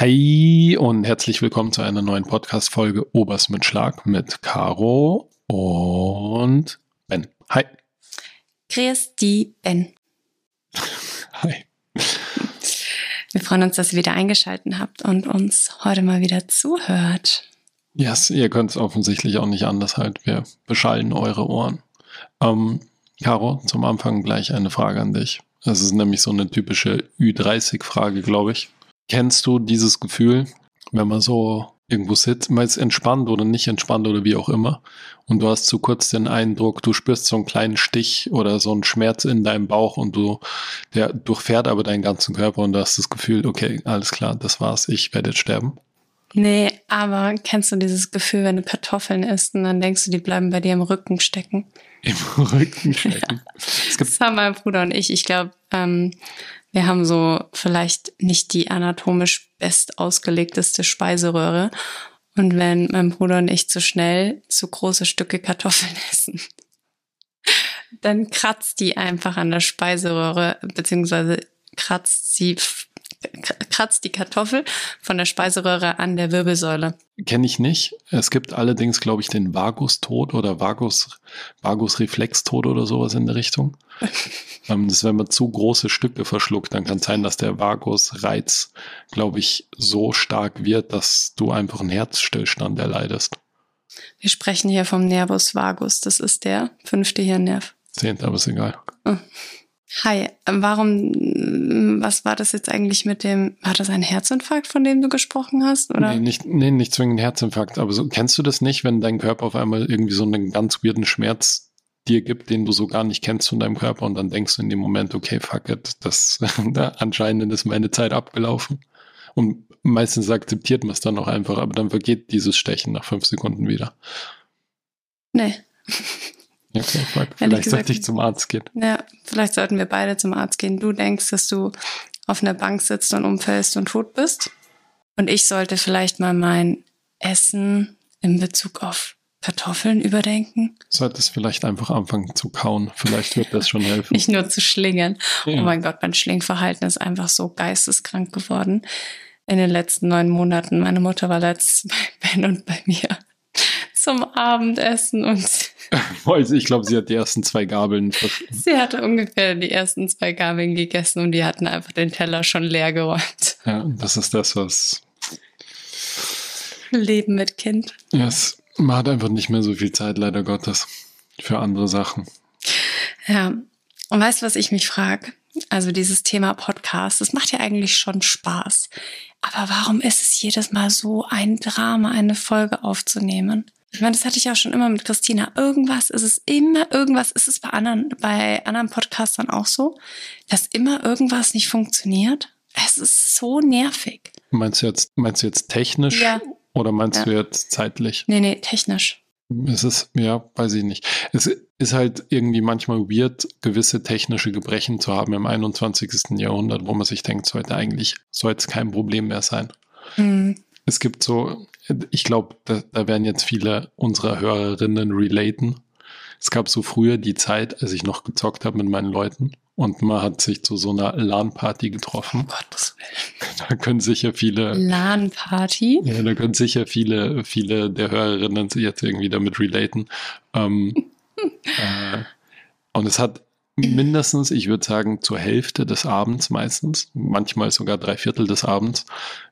Hi und herzlich willkommen zu einer neuen Podcast-Folge Obers mit Schlag mit Caro und Ben. Hi. Christi Ben. Hi. Wir freuen uns, dass ihr wieder eingeschaltet habt und uns heute mal wieder zuhört. Yes, ihr könnt es offensichtlich auch nicht anders halt. Wir beschallen eure Ohren. Ähm, Caro, zum Anfang gleich eine Frage an dich. Das ist nämlich so eine typische Ü30-Frage, glaube ich. Kennst du dieses Gefühl, wenn man so irgendwo sitzt, man ist entspannt oder nicht entspannt oder wie auch immer, und du hast zu kurz den Eindruck, du spürst so einen kleinen Stich oder so einen Schmerz in deinem Bauch und du, der durchfährt aber deinen ganzen Körper und du hast das Gefühl, okay, alles klar, das war's, ich werde jetzt sterben. Nee, aber kennst du dieses Gefühl, wenn du Kartoffeln isst und dann denkst du, die bleiben bei dir im Rücken stecken? Im Rücken stecken. Ja. Das haben mein Bruder und ich. Ich glaube, ähm, wir haben so vielleicht nicht die anatomisch best ausgelegteste Speiseröhre. Und wenn mein Bruder und ich zu schnell zu große Stücke Kartoffeln essen, dann kratzt die einfach an der Speiseröhre, beziehungsweise kratzt sie kratzt die Kartoffel von der Speiseröhre an der Wirbelsäule. Kenne ich nicht. Es gibt allerdings, glaube ich, den Vagustod oder Vagus, Vagusreflextod oder sowas in der Richtung. ähm, das ist, wenn man zu große Stücke verschluckt, dann kann es sein, dass der Vagusreiz, glaube ich, so stark wird, dass du einfach einen Herzstillstand erleidest. Wir sprechen hier vom Nervus vagus. Das ist der fünfte Hirnnerv. Zehnte, aber ist egal. Oh. Hi, warum, was war das jetzt eigentlich mit dem, war das ein Herzinfarkt, von dem du gesprochen hast? Oder? Nee, nicht, nee, nicht zwingend Herzinfarkt, aber so, kennst du das nicht, wenn dein Körper auf einmal irgendwie so einen ganz weirden Schmerz dir gibt, den du so gar nicht kennst von deinem Körper und dann denkst du in dem Moment, okay, fuck it, das, da, anscheinend ist meine Zeit abgelaufen. Und meistens akzeptiert man es dann auch einfach, aber dann vergeht dieses Stechen nach fünf Sekunden wieder. Nee. Okay. Vielleicht gesagt, sollte ich zum Arzt gehen. Ja, vielleicht sollten wir beide zum Arzt gehen. Du denkst, dass du auf einer Bank sitzt und umfällst und tot bist. Und ich sollte vielleicht mal mein Essen in Bezug auf Kartoffeln überdenken. Solltest vielleicht einfach anfangen zu kauen. Vielleicht wird das schon helfen. Nicht nur zu schlingen. Ja. Oh mein Gott, mein Schlingverhalten ist einfach so geisteskrank geworden in den letzten neun Monaten. Meine Mutter war letztens bei Ben und bei mir zum Abendessen und ich glaube, sie hat die ersten zwei Gabeln. Sie hatte ungefähr die ersten zwei Gabeln gegessen und die hatten einfach den Teller schon leer geräumt. Ja, das ist das, was. Leben mit Kind. Yes. Man hat einfach nicht mehr so viel Zeit, leider Gottes, für andere Sachen. Ja. Und weißt du, was ich mich frage? Also dieses Thema Podcast, das macht ja eigentlich schon Spaß. Aber warum ist es jedes Mal so ein Drama, eine Folge aufzunehmen? Ich meine, das hatte ich auch schon immer mit Christina. Irgendwas ist es immer, irgendwas ist es bei anderen, bei anderen Podcastern auch so, dass immer irgendwas nicht funktioniert. Es ist so nervig. Meinst du jetzt, meinst du jetzt technisch ja. oder meinst ja. du jetzt zeitlich? Nee, nee, technisch. Es ist, ja, weiß ich nicht. Es ist halt irgendwie manchmal weird, gewisse technische Gebrechen zu haben im 21. Jahrhundert, wo man sich denkt, sollte eigentlich, sollte es kein Problem mehr sein. Mhm. Es gibt so, ich glaube, da, da werden jetzt viele unserer Hörerinnen relaten. Es gab so früher die Zeit, als ich noch gezockt habe mit meinen Leuten und man hat sich zu so einer LAN-Party getroffen. Oh Gottes Willen. Da können sicher viele. LAN-Party? Ja, da können sicher viele, viele der Hörerinnen jetzt irgendwie damit relaten. Ähm, äh, und es hat mindestens, ich würde sagen, zur Hälfte des Abends meistens, manchmal sogar drei Viertel des Abends,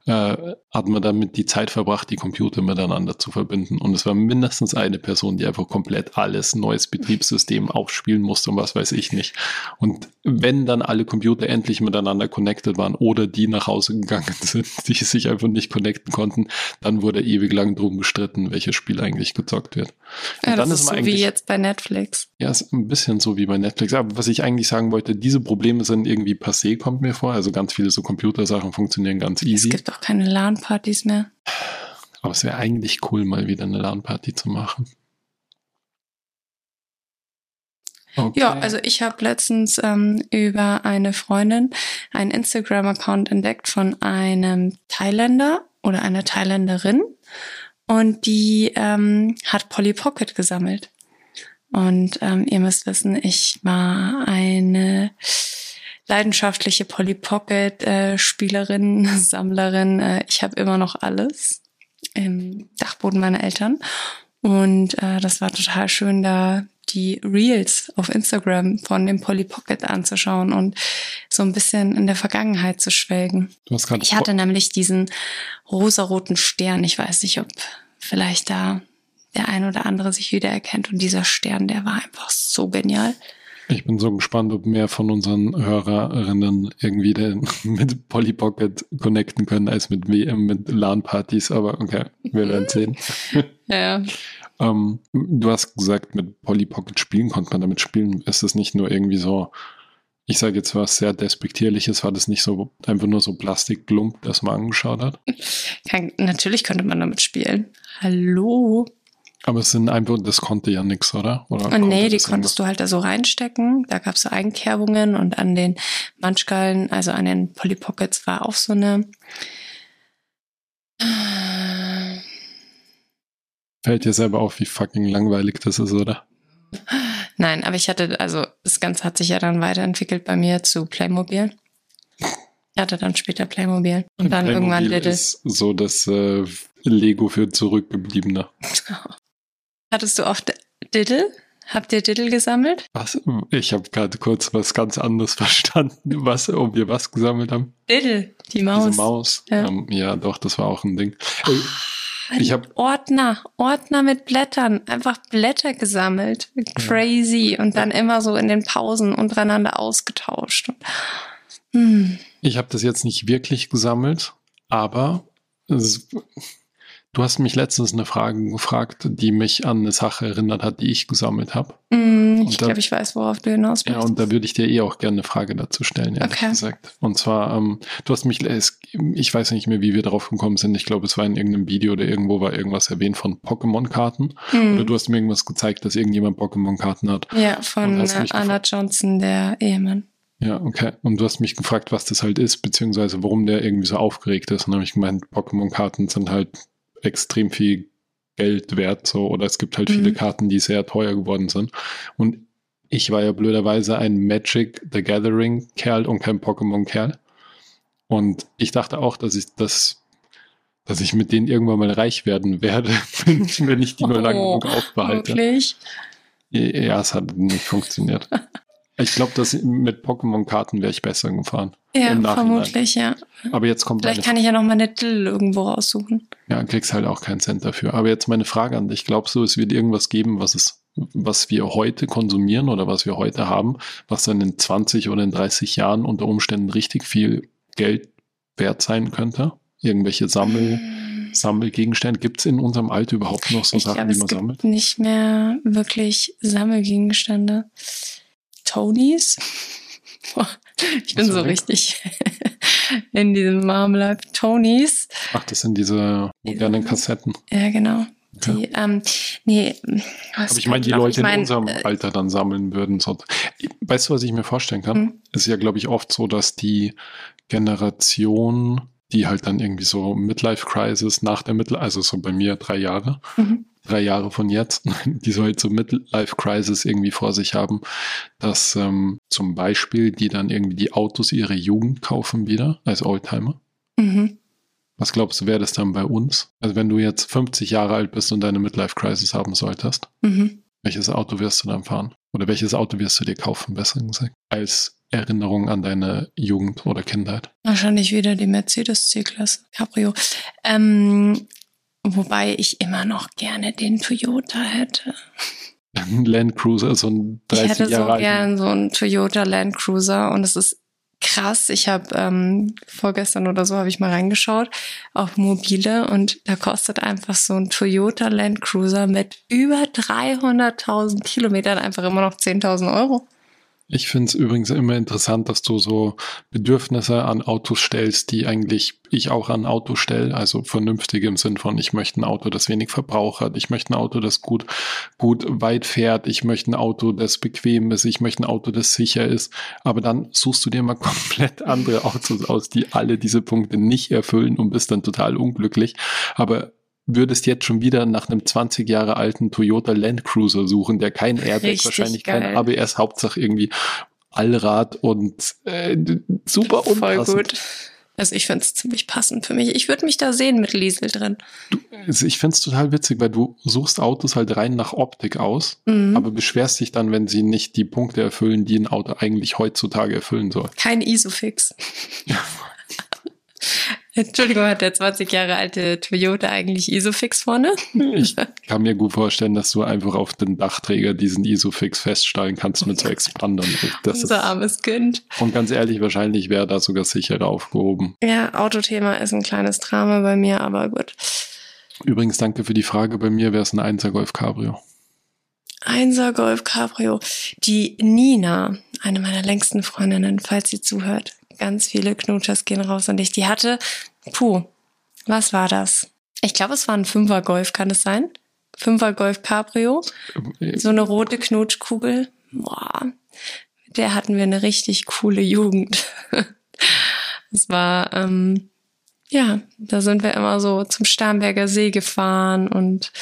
äh, hat man damit die Zeit verbracht, die Computer miteinander zu verbinden. Und es war mindestens eine Person, die einfach komplett alles, neues Betriebssystem aufspielen musste und was weiß ich nicht. Und wenn dann alle Computer endlich miteinander connected waren oder die nach Hause gegangen sind, die sich einfach nicht connecten konnten, dann wurde ewig lang drum gestritten, welches Spiel eigentlich gezockt wird. Ja, das ist, ist so wie jetzt bei Netflix. Ja, ist ein bisschen so wie bei Netflix. Aber was ich eigentlich sagen wollte, diese Probleme sind irgendwie passé, kommt mir vor. Also ganz viele so Computersachen funktionieren ganz easy. Es gibt auch keine LAN-Partys mehr. Aber es wäre eigentlich cool, mal wieder eine LAN-Party zu machen. Okay. Ja, also ich habe letztens ähm, über eine Freundin einen Instagram-Account entdeckt von einem Thailänder oder einer Thailänderin und die ähm, hat Polly Pocket gesammelt. Und ähm, ihr müsst wissen, ich war eine leidenschaftliche Polly Pocket äh, Spielerin, Sammlerin. Äh, ich habe immer noch alles im Dachboden meiner Eltern. Und äh, das war total schön, da die Reels auf Instagram von dem Polly Pocket anzuschauen und so ein bisschen in der Vergangenheit zu schwelgen. ich hatte nämlich diesen rosaroten Stern. Ich weiß nicht, ob vielleicht da der ein oder andere sich wiedererkennt. Und dieser Stern, der war einfach so genial. Ich bin so gespannt, ob mehr von unseren Hörerinnen irgendwie den, mit Polly Pocket connecten können als mit WM, mit LAN-Partys, aber okay, wir werden sehen. ja. ähm, du hast gesagt, mit Polly Pocket spielen konnte man damit spielen. Ist es nicht nur irgendwie so, ich sage jetzt was sehr despektierliches, war das nicht so einfach nur so Plastikklump, das man angeschaut hat? Kein, natürlich könnte man damit spielen. Hallo? Aber es sind einfach, das konnte ja nichts, oder? oder und nee, die konntest du halt da so reinstecken. Da gab es so Einkerbungen und an den Manschgallen, also an den Polly Pockets war auch so eine. Fällt dir selber auf, wie fucking langweilig das ist, oder? Nein, aber ich hatte, also das Ganze hat sich ja dann weiterentwickelt bei mir zu Playmobil. Ich hatte dann später Playmobil und dann Playmobil irgendwann Little. Ist so das äh, Lego für Zurückgebliebene. Hattest du oft Diddle? Habt ihr Diddle gesammelt? Was? Ich habe gerade kurz was ganz anderes verstanden. Was, ob wir was gesammelt haben? Diddle, die Maus. Diese Maus. Ja. Ähm, ja, doch, das war auch ein Ding. Ein ich habe Ordner, Ordner mit Blättern, einfach Blätter gesammelt, crazy ja. und dann immer so in den Pausen untereinander ausgetauscht. Hm. Ich habe das jetzt nicht wirklich gesammelt, aber es, Du hast mich letztens eine Frage gefragt, die mich an eine Sache erinnert hat, die ich gesammelt habe. Mm, ich glaube, ich weiß, worauf du hinaus willst. Ja, und da würde ich dir eh auch gerne eine Frage dazu stellen, ehrlich okay. gesagt. Und zwar, ähm, du hast mich, ich weiß nicht mehr, wie wir drauf gekommen sind. Ich glaube, es war in irgendeinem Video oder irgendwo war irgendwas erwähnt von Pokémon-Karten. Mm. Oder du hast mir irgendwas gezeigt, dass irgendjemand Pokémon-Karten hat. Ja, von Anna Johnson, der Ehemann. Ja, okay. Und du hast mich gefragt, was das halt ist, beziehungsweise warum der irgendwie so aufgeregt ist. Und dann habe ich gemeint, Pokémon-Karten sind halt extrem viel Geld wert, so, oder es gibt halt mhm. viele Karten, die sehr teuer geworden sind. Und ich war ja blöderweise ein Magic the Gathering Kerl und kein Pokémon Kerl. Und ich dachte auch, dass ich das, dass ich mit denen irgendwann mal reich werden werde, wenn ich die nur oh, lange genug aufbehalte. Wirklich? Ja, es hat nicht funktioniert. Ich glaube, dass mit Pokémon-Karten wäre ich besser gefahren. Ja, vermutlich, ja. Aber jetzt kommt Vielleicht kann ich ja noch meine Dill irgendwo raussuchen. Ja, kriegst halt auch keinen Cent dafür. Aber jetzt meine Frage an dich. Glaubst du, es wird irgendwas geben, was es, was wir heute konsumieren oder was wir heute haben, was dann in 20 oder in 30 Jahren unter Umständen richtig viel Geld wert sein könnte? Irgendwelche Sammel, mm. Sammelgegenstände? Gibt es in unserem Alter überhaupt noch so ich Sachen, glaub, die man sammelt? Nicht mehr wirklich Sammelgegenstände. Tonys. ich bin so richtig in diesem Marmelife Tonys. Ach, das sind diese modernen Kassetten. Ja, genau. Die, ja. ähm, nee, Aber ich meine, die Leute ich mein, in unserem äh, Alter dann sammeln würden. So. Weißt du, was ich mir vorstellen kann? Mhm. Ist ja, glaube ich, oft so, dass die Generation, die halt dann irgendwie so Midlife Crisis nach der Mittel, also so bei mir drei Jahre, mhm drei Jahre von jetzt, die so halt so Midlife-Crisis irgendwie vor sich haben, dass ähm, zum Beispiel die dann irgendwie die Autos ihrer Jugend kaufen wieder als Oldtimer. Mhm. Was glaubst du, wäre das dann bei uns? Also wenn du jetzt 50 Jahre alt bist und deine Midlife-Crisis haben solltest, mhm. welches Auto wirst du dann fahren? Oder welches Auto wirst du dir kaufen, besser gesagt? Als Erinnerung an deine Jugend oder Kindheit? Wahrscheinlich wieder die Mercedes C-Klasse Cabrio. Ähm, Wobei ich immer noch gerne den Toyota hätte. Land Cruiser, so ein 30 Ich hätte Jahre so gern so ein Toyota Land Cruiser und es ist krass. Ich habe ähm, vorgestern oder so habe ich mal reingeschaut auf mobile und da kostet einfach so ein Toyota Land Cruiser mit über 300.000 Kilometern einfach immer noch 10.000 Euro. Ich finde es übrigens immer interessant, dass du so Bedürfnisse an Autos stellst, die eigentlich ich auch an Autos stelle. Also vernünftig im Sinn von, ich möchte ein Auto, das wenig Verbrauch hat. Ich möchte ein Auto, das gut, gut weit fährt. Ich möchte ein Auto, das bequem ist. Ich möchte ein Auto, das sicher ist. Aber dann suchst du dir mal komplett andere Autos aus, die alle diese Punkte nicht erfüllen und bist dann total unglücklich. Aber würdest jetzt schon wieder nach einem 20 Jahre alten Toyota Land Cruiser suchen, der kein Airbag, Richtig wahrscheinlich geil. kein ABS, Hauptsache irgendwie Allrad und äh, super unpassend. Voll gut. Also ich finde es ziemlich passend für mich. Ich würde mich da sehen mit Liesel drin. Du, also ich finde es total witzig, weil du suchst Autos halt rein nach Optik aus, Mhm. aber beschwerst dich dann, wenn sie nicht die Punkte erfüllen, die ein Auto eigentlich heutzutage erfüllen soll. Kein Isofix. Entschuldigung, hat der 20 Jahre alte Toyota eigentlich Isofix vorne? Ich kann mir gut vorstellen, dass du einfach auf den Dachträger diesen Isofix feststellen kannst mit so Expandern. Das Unser ist, armes Kind. und ganz ehrlich, wahrscheinlich wäre da sogar sicherer aufgehoben. Ja, Autothema ist ein kleines Drama bei mir, aber gut. Übrigens, danke für die Frage. Bei mir wäre es ein 1er Golf Cabrio. Einser Golf Cabrio. Die Nina, eine meiner längsten Freundinnen, falls sie zuhört. Ganz viele Knutschers gehen raus und ich. Die hatte, puh, was war das? Ich glaube, es war ein Fünfer Golf, kann es sein? Fünfer Golf Cabrio. So eine rote Knutschkugel. Boah, mit der hatten wir eine richtig coole Jugend. Es war, ähm, ja, da sind wir immer so zum Starnberger See gefahren und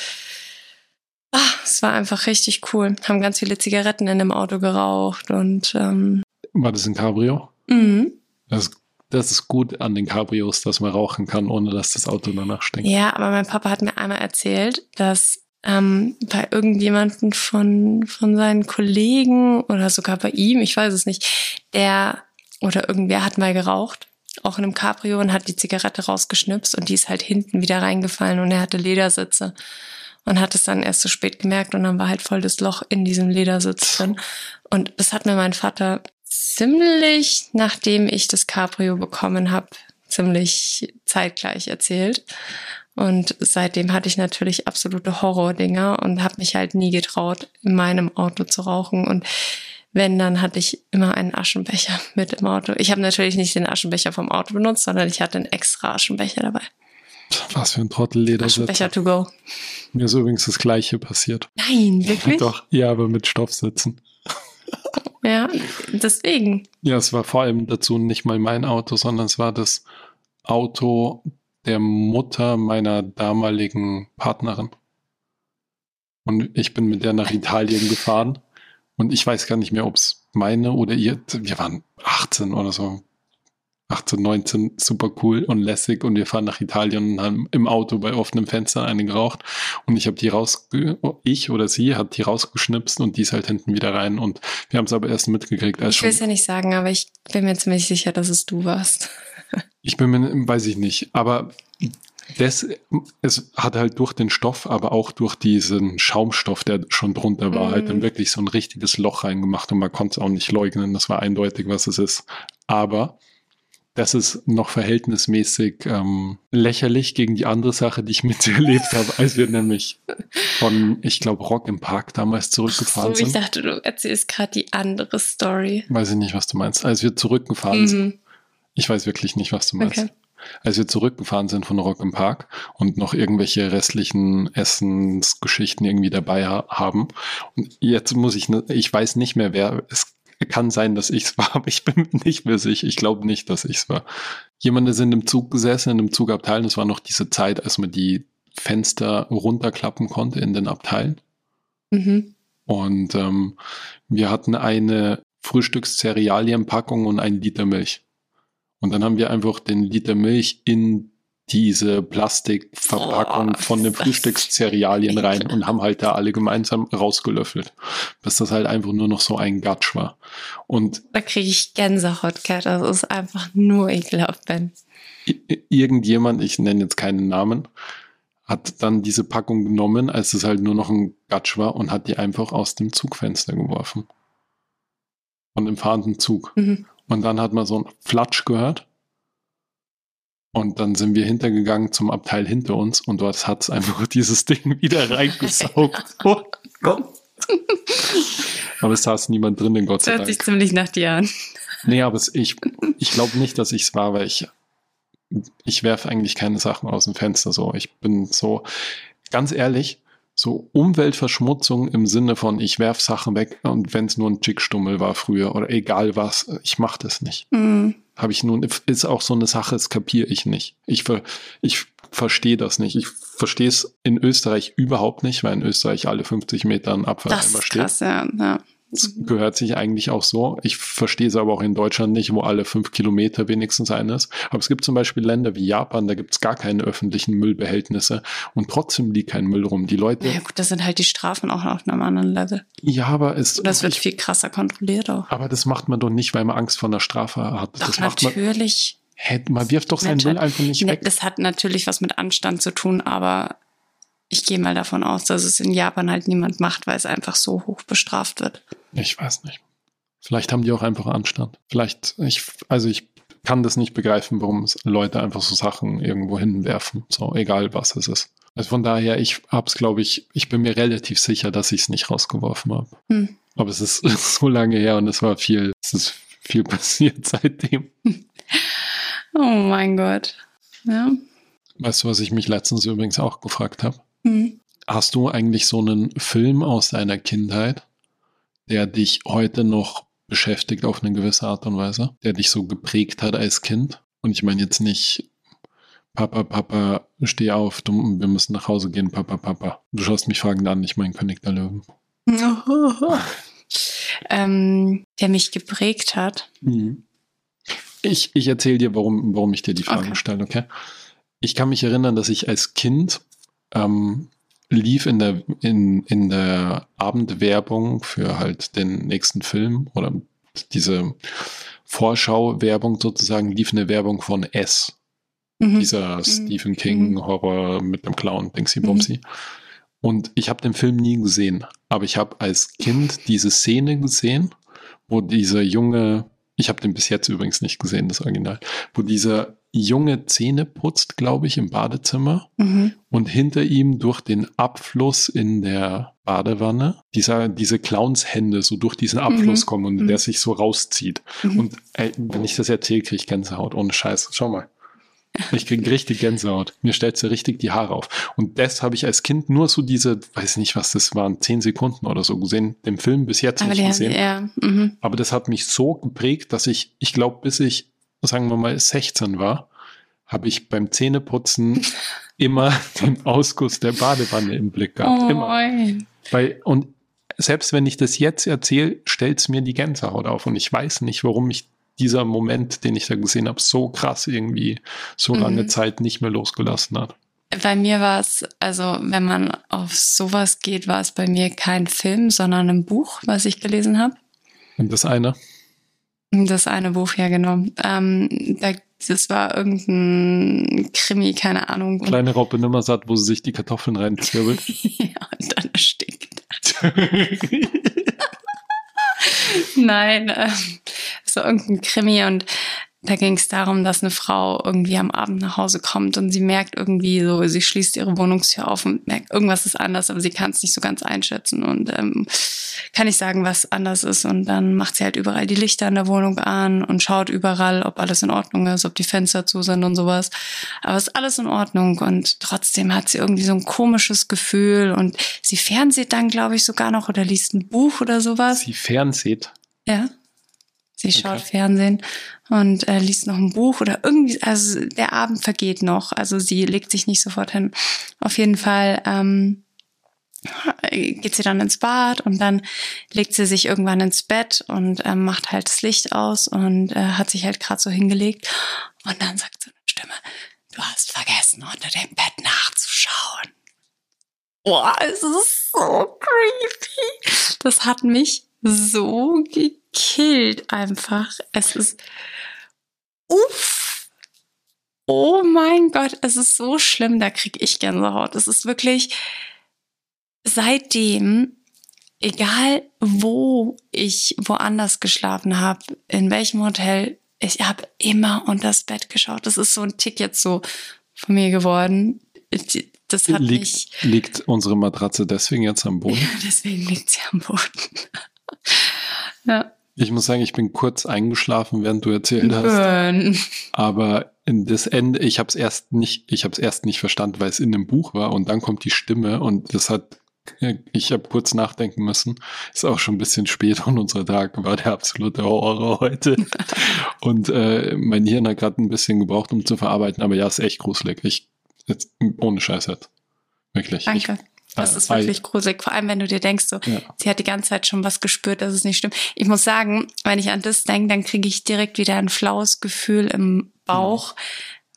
ah, es war einfach richtig cool. Haben ganz viele Zigaretten in dem Auto geraucht und ähm, War das ein Cabrio? mhm. Das, das ist gut an den Cabrios, dass man rauchen kann, ohne dass das Auto danach stinkt. ja, aber mein Papa hat mir einmal erzählt, dass ähm, bei irgendjemanden von, von seinen Kollegen oder sogar bei ihm, ich weiß es nicht, der oder irgendwer hat mal geraucht, auch in einem Cabrio und hat die Zigarette rausgeschnipst und die ist halt hinten wieder reingefallen und er hatte Ledersitze und hat es dann erst so spät gemerkt und dann war halt voll das Loch in diesem Ledersitz drin. Und das hat mir mein Vater ziemlich, nachdem ich das Cabrio bekommen habe, ziemlich zeitgleich erzählt. Und seitdem hatte ich natürlich absolute Horrordinger und habe mich halt nie getraut, in meinem Auto zu rauchen. Und wenn, dann hatte ich immer einen Aschenbecher mit im Auto. Ich habe natürlich nicht den Aschenbecher vom Auto benutzt, sondern ich hatte einen extra Aschenbecher dabei. Was für ein Trottelledersitz. Aschenbecher to go. Mir ist übrigens das Gleiche passiert. Nein, wirklich? Doch, ja, aber mit Stoffsitzen. Ja, deswegen. Ja, es war vor allem dazu nicht mal mein Auto, sondern es war das Auto der Mutter meiner damaligen Partnerin. Und ich bin mit der nach Italien gefahren. Und ich weiß gar nicht mehr, ob es meine oder ihr, wir waren 18 oder so. 18, 19, super cool und lässig. Und wir fahren nach Italien und haben im Auto bei offenem Fenster eine geraucht. Und ich habe die rausge, ich oder sie hat die rausgeschnipst und die ist halt hinten wieder rein. Und wir haben es aber erst mitgekriegt, als Ich will es ja nicht sagen, aber ich bin mir ziemlich sicher, dass es du warst. Ich bin mir, weiß ich nicht, aber das, es hat halt durch den Stoff, aber auch durch diesen Schaumstoff, der schon drunter war, Mhm. halt dann wirklich so ein richtiges Loch reingemacht und man konnte es auch nicht leugnen. Das war eindeutig, was es ist. Aber das ist noch verhältnismäßig ähm, lächerlich gegen die andere Sache, die ich mit dir erlebt habe, als wir nämlich von, ich glaube, Rock im Park damals zurückgefahren so, ich sind. dachte, du erzählst gerade die andere Story. Weiß ich nicht, was du meinst. Als wir zurückgefahren sind. Mhm. Ich weiß wirklich nicht, was du meinst. Okay. Als wir zurückgefahren sind von Rock im Park und noch irgendwelche restlichen Essensgeschichten irgendwie dabei ha haben. Und jetzt muss ich, ne, ich weiß nicht mehr, wer, es kann sein, dass ich es war, aber ich bin nicht mehr sicher. Ich glaube nicht, dass ich es war. Jemand ist in dem Zug gesessen, in dem Zugabteil. Das war noch diese Zeit, als man die Fenster runterklappen konnte in den Abteilen. Mhm. Und ähm, wir hatten eine Frühstückszerealienpackung und einen Liter Milch. Und dann haben wir einfach den Liter Milch in diese Plastikverpackung Boah, von den Frühstückszerealien rein und haben halt da alle gemeinsam rausgelöffelt, bis das halt einfach nur noch so ein Gatsch war. Und Da kriege ich Gänsehaut, Kat. Das ist einfach nur ekelhaft, Ben. irgendjemand, ich nenne jetzt keinen Namen, hat dann diese Packung genommen, als es halt nur noch ein Gatsch war und hat die einfach aus dem Zugfenster geworfen. Von dem fahrenden Zug. Mhm. Und dann hat man so ein Flatsch gehört. Und dann sind wir hintergegangen zum Abteil hinter uns und dort hat es einfach dieses Ding wieder reingesaugt. Oh Gott. aber es saß niemand drin, Gott Das sei hört sich Dank. ziemlich nach dir an. Nee, aber es, ich, ich glaube nicht, dass ich es war, weil ich, ich werfe eigentlich keine Sachen aus dem Fenster. So, ich bin so, ganz ehrlich, so Umweltverschmutzung im Sinne von, ich werf Sachen weg und wenn es nur ein Chickstummel war früher oder egal was, ich mache das nicht. Mhm. Habe ich nun, ist auch so eine Sache, das kapiere ich nicht. Ich, ver, ich verstehe das nicht. Ich verstehe es in Österreich überhaupt nicht, weil in Österreich alle 50 Meter ein Das Abfalleimer ist steht. krass, ja. ja. Es gehört sich eigentlich auch so. Ich verstehe es aber auch in Deutschland nicht, wo alle fünf Kilometer wenigstens einer ist. Aber es gibt zum Beispiel Länder wie Japan, da gibt es gar keine öffentlichen Müllbehältnisse und trotzdem liegt kein Müll rum. Die Leute. Ja gut, das sind halt die Strafen auch auf einem anderen Level. Ja, aber es. Das wird viel krasser kontrolliert auch. Aber das macht man doch nicht, weil man Angst vor einer Strafe hat. Doch, das natürlich. Hä, man wirft doch seinen Müll einfach nicht weg. Das hat natürlich was mit Anstand zu tun, aber ich gehe mal davon aus, dass es in Japan halt niemand macht, weil es einfach so hoch bestraft wird. Ich weiß nicht. Vielleicht haben die auch einfach Anstand. Vielleicht, ich, also ich kann das nicht begreifen, warum Leute einfach so Sachen irgendwo hinwerfen. So, egal was es ist. Also von daher, ich hab's, glaube ich, ich bin mir relativ sicher, dass ich es nicht rausgeworfen habe. Hm. Aber es ist so lange her und es war viel, es ist viel passiert seitdem. Oh mein Gott. Ja. Weißt du, was ich mich letztens übrigens auch gefragt habe? Hast du eigentlich so einen Film aus deiner Kindheit, der dich heute noch beschäftigt auf eine gewisse Art und Weise, der dich so geprägt hat als Kind? Und ich meine jetzt nicht, Papa, Papa, steh auf, du, wir müssen nach Hause gehen, Papa, Papa. Du schaust mich fragend an, ich meine König der Löwen. ähm, der mich geprägt hat. Mhm. Ich, ich erzähle dir, warum, warum ich dir die Frage okay. stelle, okay? Ich kann mich erinnern, dass ich als Kind ähm, lief in der, in, in der Abendwerbung für halt den nächsten Film oder diese Vorschau-Werbung sozusagen, lief eine Werbung von S. Mhm. Dieser mhm. Stephen King mhm. Horror mit dem Clown, Dingsy Bumsy. Mhm. Und ich habe den Film nie gesehen, aber ich habe als Kind diese Szene gesehen, wo dieser junge, ich habe den bis jetzt übrigens nicht gesehen, das Original, wo dieser junge Zähne putzt, glaube ich, im Badezimmer mhm. und hinter ihm durch den Abfluss in der Badewanne dieser, diese Clownshände so durch diesen Abfluss mhm. kommen und mhm. der sich so rauszieht. Mhm. Und ey, wenn ich das erzähle, kriege ich Gänsehaut, ohne Scheiß. Schau mal. Ich kriege richtig Gänsehaut. Mir stellt so richtig die Haare auf. Und das habe ich als Kind nur so diese, weiß nicht, was das waren, zehn Sekunden oder so gesehen, den Film bis jetzt Aber nicht gesehen. Ja, mhm. Aber das hat mich so geprägt, dass ich, ich glaube, bis ich sagen wir mal 16 war, habe ich beim Zähneputzen immer den Ausguss der Badewanne im Blick gehabt. Oh, immer. Weil, und selbst wenn ich das jetzt erzähle, stellt es mir die Gänsehaut auf. Und ich weiß nicht, warum mich dieser Moment, den ich da gesehen habe, so krass irgendwie so lange mhm. Zeit nicht mehr losgelassen hat. Bei mir war es, also wenn man auf sowas geht, war es bei mir kein Film, sondern ein Buch, was ich gelesen habe. Und das eine? Das eine Buch, ja genau. Ähm, da, das war irgendein Krimi, keine Ahnung. Kleine Raupe Nimmersatt, wo sie sich die Kartoffeln reinzwirbelt. ja, und dann erstickt. Nein, äh, so irgendein Krimi und da ging es darum, dass eine Frau irgendwie am Abend nach Hause kommt und sie merkt irgendwie so, sie schließt ihre Wohnungstür auf und merkt, irgendwas ist anders, aber sie kann es nicht so ganz einschätzen und ähm, kann nicht sagen, was anders ist. Und dann macht sie halt überall die Lichter in der Wohnung an und schaut überall, ob alles in Ordnung ist, ob die Fenster zu sind und sowas. Aber es ist alles in Ordnung und trotzdem hat sie irgendwie so ein komisches Gefühl und sie fernseht dann, glaube ich, sogar noch oder liest ein Buch oder sowas. Sie fernseht? Ja. Sie schaut okay. Fernsehen und äh, liest noch ein Buch oder irgendwie, also der Abend vergeht noch. Also sie legt sich nicht sofort hin. Auf jeden Fall ähm, geht sie dann ins Bad und dann legt sie sich irgendwann ins Bett und ähm, macht halt das Licht aus und äh, hat sich halt gerade so hingelegt. Und dann sagt so eine Stimme, du hast vergessen, unter dem Bett nachzuschauen. Boah, es ist so creepy. Das hat mich so gekillt einfach. Es ist uff. Oh mein Gott, es ist so schlimm, da krieg ich Gänsehaut. Es ist wirklich seitdem, egal wo ich woanders geschlafen habe, in welchem Hotel, ich habe immer unter das Bett geschaut. Das ist so ein Tick jetzt so von mir geworden. Das hat liegt, mich. Liegt unsere Matratze deswegen jetzt am Boden? Ja, deswegen liegt sie am Boden. ja. Ich muss sagen, ich bin kurz eingeschlafen, während du erzählt hast. Burn. Aber in das Ende, ich habe es erst nicht, ich habe es erst nicht verstanden, weil es in dem Buch war und dann kommt die Stimme und das hat, ich habe kurz nachdenken müssen. Ist auch schon ein bisschen spät und unser Tag war der absolute Horror heute. und äh, mein Hirn hat gerade ein bisschen gebraucht, um zu verarbeiten, aber ja, ist echt gruselig. Ich jetzt, ohne Scheiß jetzt. Wirklich. Danke. Ich, Das ist wirklich gruselig. Vor allem, wenn du dir denkst, so, ja. sie hat die ganze Zeit schon was gespürt, dass es nicht stimmt. Ich muss sagen, wenn ich an das denke, dann kriege ich direkt wieder ein flaues Gefühl im Bauch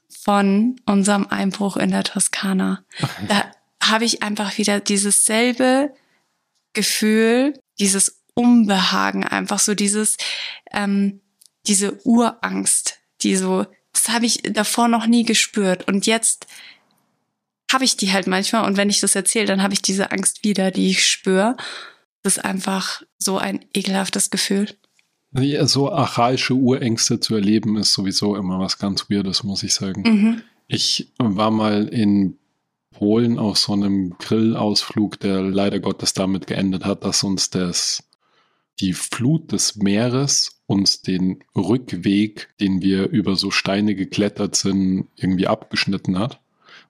von unserem Einbruch in der Toskana. Da habe ich einfach wieder dieses selbe Gefühl, dieses Unbehagen, einfach so dieses, ähm, diese Urangst, die so, das habe ich davor noch nie gespürt. Und jetzt habe ich die halt manchmal und wenn ich das erzähle, dann habe ich diese Angst wieder, die ich spüre. Das ist einfach so ein ekelhaftes Gefühl. So archaische Urängste zu erleben, ist sowieso immer was ganz Weirdes, muss ich sagen. Mhm. Ich war mal in Polen auf so einem Grillausflug, der leider Gottes damit geendet hat, dass uns das, die Flut des Meeres uns den Rückweg, den wir über so Steine geklettert sind, irgendwie abgeschnitten hat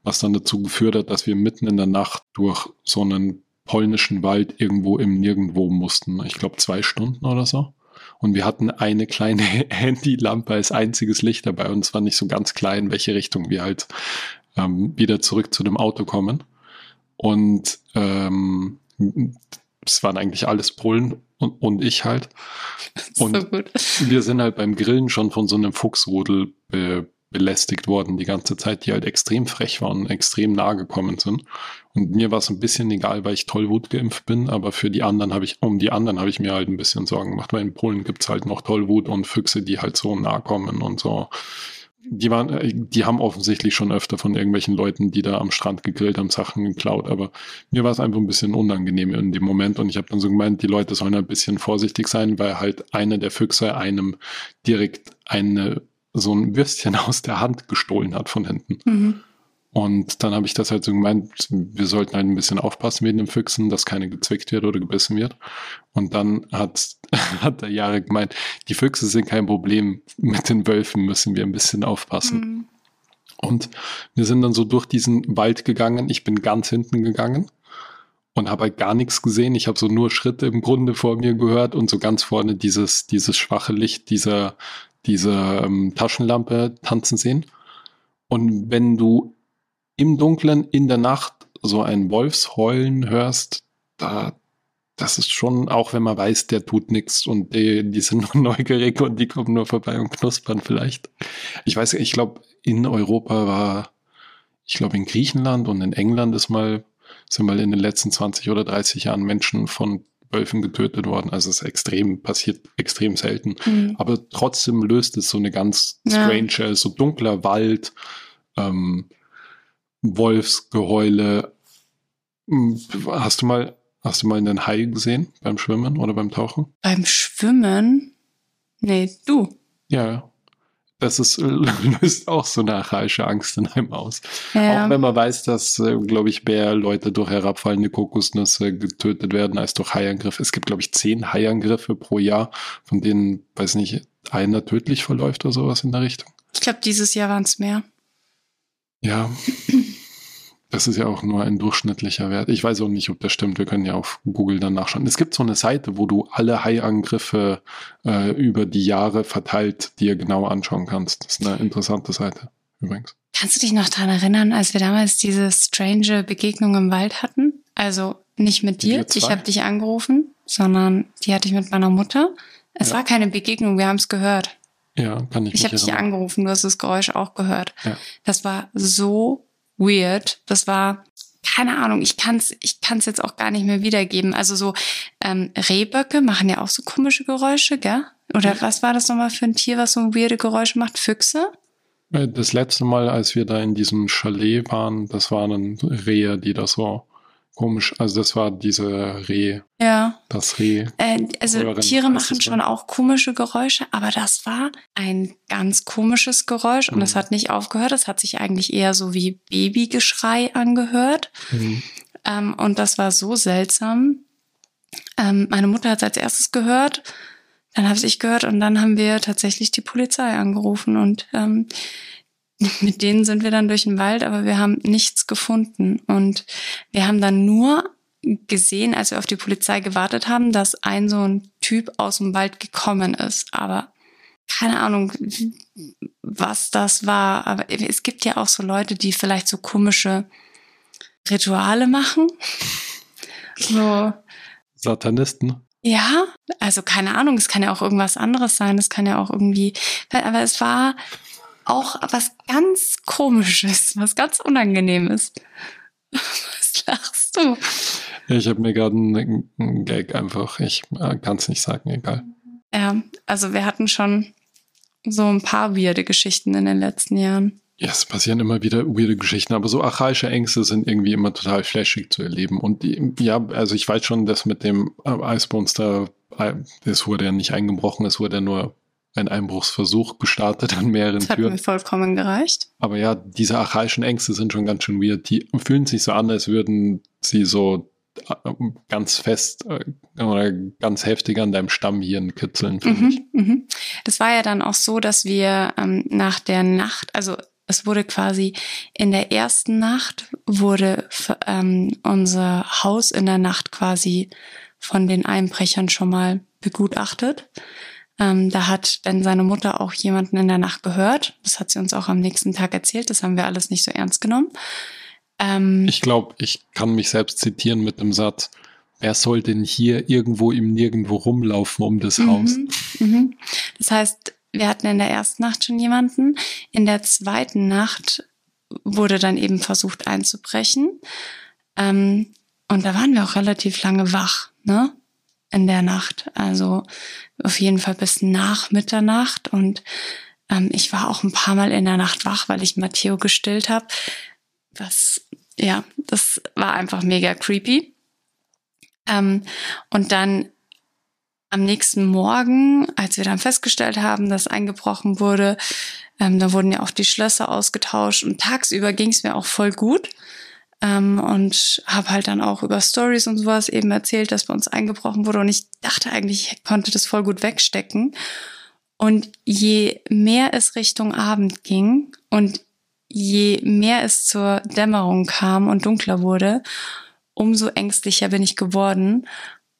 was dann dazu geführt hat, dass wir mitten in der Nacht durch so einen polnischen Wald irgendwo im Nirgendwo mussten. Ich glaube zwei Stunden oder so. Und wir hatten eine kleine Handylampe als einziges Licht dabei und es war nicht so ganz klar, in welche Richtung wir halt ähm, wieder zurück zu dem Auto kommen. Und ähm, es waren eigentlich alles Polen und, und ich halt. Und so wir sind halt beim Grillen schon von so einem Fuchsrudel be belästigt worden die ganze Zeit, die halt extrem frech waren extrem nah gekommen sind. Und mir war es ein bisschen egal, weil ich Tollwut geimpft bin, aber für die anderen habe ich, um die anderen habe ich mir halt ein bisschen Sorgen gemacht, weil in Polen gibt es halt noch Tollwut und Füchse, die halt so nah kommen und so. Die waren, äh, die haben offensichtlich schon öfter von irgendwelchen Leuten, die da am Strand gegrillt haben, Sachen geklaut. Aber mir war es einfach ein bisschen unangenehm in dem Moment und ich habe dann so gemeint, die Leute sollen ein bisschen vorsichtig sein, weil halt einer der Füchse einem direkt eine so ein Würstchen aus der Hand gestohlen hat von hinten. Mhm. Und dann habe ich das halt so gemeint, wir sollten halt ein bisschen aufpassen mit den Füchsen, dass keine gezwickt wird oder gebissen wird. Und dann hat, hat der Jahre gemeint, die Füchse sind kein Problem, mit den Wölfen müssen wir ein bisschen aufpassen. Mhm. Und wir sind dann so durch diesen Wald gegangen. Ich bin ganz hinten gegangen und habe halt gar nichts gesehen. Ich habe so nur Schritte im Grunde vor mir gehört und so ganz vorne dieses, dieses schwache Licht dieser, diese ähm, Taschenlampe tanzen sehen. Und wenn du im Dunkeln in der Nacht so ein Wolfsheulen hörst, da, das ist schon, auch wenn man weiß, der tut nichts und die, die sind nur neugierig und die kommen nur vorbei und knuspern vielleicht. Ich weiß, ich glaube, in Europa war, ich glaube, in Griechenland und in England ist mal, sind mal in den letzten 20 oder 30 Jahren Menschen von Wölfen getötet worden. Also es ist extrem, passiert extrem selten. Mhm. Aber trotzdem löst es so eine ganz strange, ja. so dunkler Wald, ähm, Wolfsgeheule. Hm, hast du mal, hast du mal einen Hai gesehen beim Schwimmen oder beim Tauchen? Beim Schwimmen? Nee, du. Ja, das ist, löst auch so eine archaische Angst in einem aus. Ja. Auch wenn man weiß, dass, äh, glaube ich, mehr Leute durch herabfallende Kokosnüsse getötet werden als durch Haiangriffe. Es gibt, glaube ich, zehn Haiangriffe pro Jahr, von denen, weiß nicht, einer tödlich verläuft oder sowas in der Richtung. Ich glaube, dieses Jahr waren es mehr. Ja. Das ist ja auch nur ein durchschnittlicher Wert. Ich weiß auch nicht, ob das stimmt. Wir können ja auf Google dann nachschauen. Es gibt so eine Seite, wo du alle Haiangriffe äh, über die Jahre verteilt dir genau anschauen kannst. Das ist eine interessante Seite übrigens. Kannst du dich noch daran erinnern, als wir damals diese strange Begegnung im Wald hatten? Also nicht mit dir, ich habe dich angerufen, sondern die hatte ich mit meiner Mutter. Es ja. war keine Begegnung, wir haben es gehört. Ja, kann ich. Ich habe dich angerufen, du hast das Geräusch auch gehört. Ja. Das war so weird. Das war, keine Ahnung, ich kann's, ich kann's jetzt auch gar nicht mehr wiedergeben. Also so ähm, Rehböcke machen ja auch so komische Geräusche, gell? Oder was war das nochmal für ein Tier, was so weirde Geräusche macht? Füchse? Äh, das letzte Mal, als wir da in diesem Chalet waren, das waren Rehe, die da so komisch. Also das war diese Reh. Ja. Das Reh. Äh, also Tiere machen schon auch komische Geräusche, aber das war ein ganz komisches Geräusch und es mhm. hat nicht aufgehört. Es hat sich eigentlich eher so wie Babygeschrei angehört. Mhm. Ähm, und das war so seltsam. Ähm, meine Mutter hat es als erstes gehört. Dann habe ich gehört und dann haben wir tatsächlich die Polizei angerufen und ähm, mit denen sind wir dann durch den Wald, aber wir haben nichts gefunden. Und wir haben dann nur gesehen, als wir auf die Polizei gewartet haben, dass ein so ein Typ aus dem Wald gekommen ist. Aber keine Ahnung, was das war. Aber es gibt ja auch so Leute, die vielleicht so komische Rituale machen. So. Satanisten. Ja, also keine Ahnung, es kann ja auch irgendwas anderes sein, es kann ja auch irgendwie, aber es war auch was ganz komisches, was ganz unangenehmes. Was lachst du? Ich habe mir gerade einen, einen, Gag einfach, ich äh, kann es nicht sagen, egal. Ja, also wir hatten schon so ein paar weirde Geschichten in den letzten Jahren. Ja, es passieren immer wieder weirde Geschichten, aber so archaische Ängste sind irgendwie immer total flashig zu erleben. Und die, ja, also ich weiß schon, dass mit dem Eismonster, es wurde ja nicht eingebrochen, es wurde ja nur ein Einbruchsversuch gestartet an mehreren das hat Türen. mir vollkommen gereicht. Aber ja, diese archaischen Ängste sind schon ganz schön weird. Die fühlen sich so an, als würden sie so äh, ganz fest äh, oder ganz heftig an deinem Stammhirn kitzeln. Mhm, mhm. Das war ja dann auch so, dass wir ähm, nach der Nacht, also es wurde quasi in der ersten Nacht wurde ähm, unser Haus in der Nacht quasi von den Einbrechern schon mal begutachtet. Ähm, da hat Ben seine Mutter auch jemanden in der Nacht gehört. Das hat sie uns auch am nächsten Tag erzählt. Das haben wir alles nicht so ernst genommen. Ähm, ich glaube, ich kann mich selbst zitieren mit dem Satz, wer soll denn hier irgendwo im Nirgendwo rumlaufen um das mhm, Haus? Mhm. Das heißt, wir hatten in der ersten Nacht schon jemanden. In der zweiten Nacht wurde dann eben versucht einzubrechen. Ähm, und da waren wir auch relativ lange wach, ne? In der Nacht. Also auf jeden Fall bis nach Mitternacht. Und ähm, ich war auch ein paar Mal in der Nacht wach, weil ich Matteo gestillt habe. Das, ja, das war einfach mega creepy. Ähm, und dann am nächsten Morgen, als wir dann festgestellt haben, dass eingebrochen wurde, ähm, da wurden ja auch die Schlösser ausgetauscht und tagsüber ging es mir auch voll gut. Ähm, und habe halt dann auch über Stories und sowas eben erzählt, dass bei uns eingebrochen wurde. Und ich dachte eigentlich, ich konnte das voll gut wegstecken. Und je mehr es Richtung Abend ging und je mehr es zur Dämmerung kam und dunkler wurde, umso ängstlicher bin ich geworden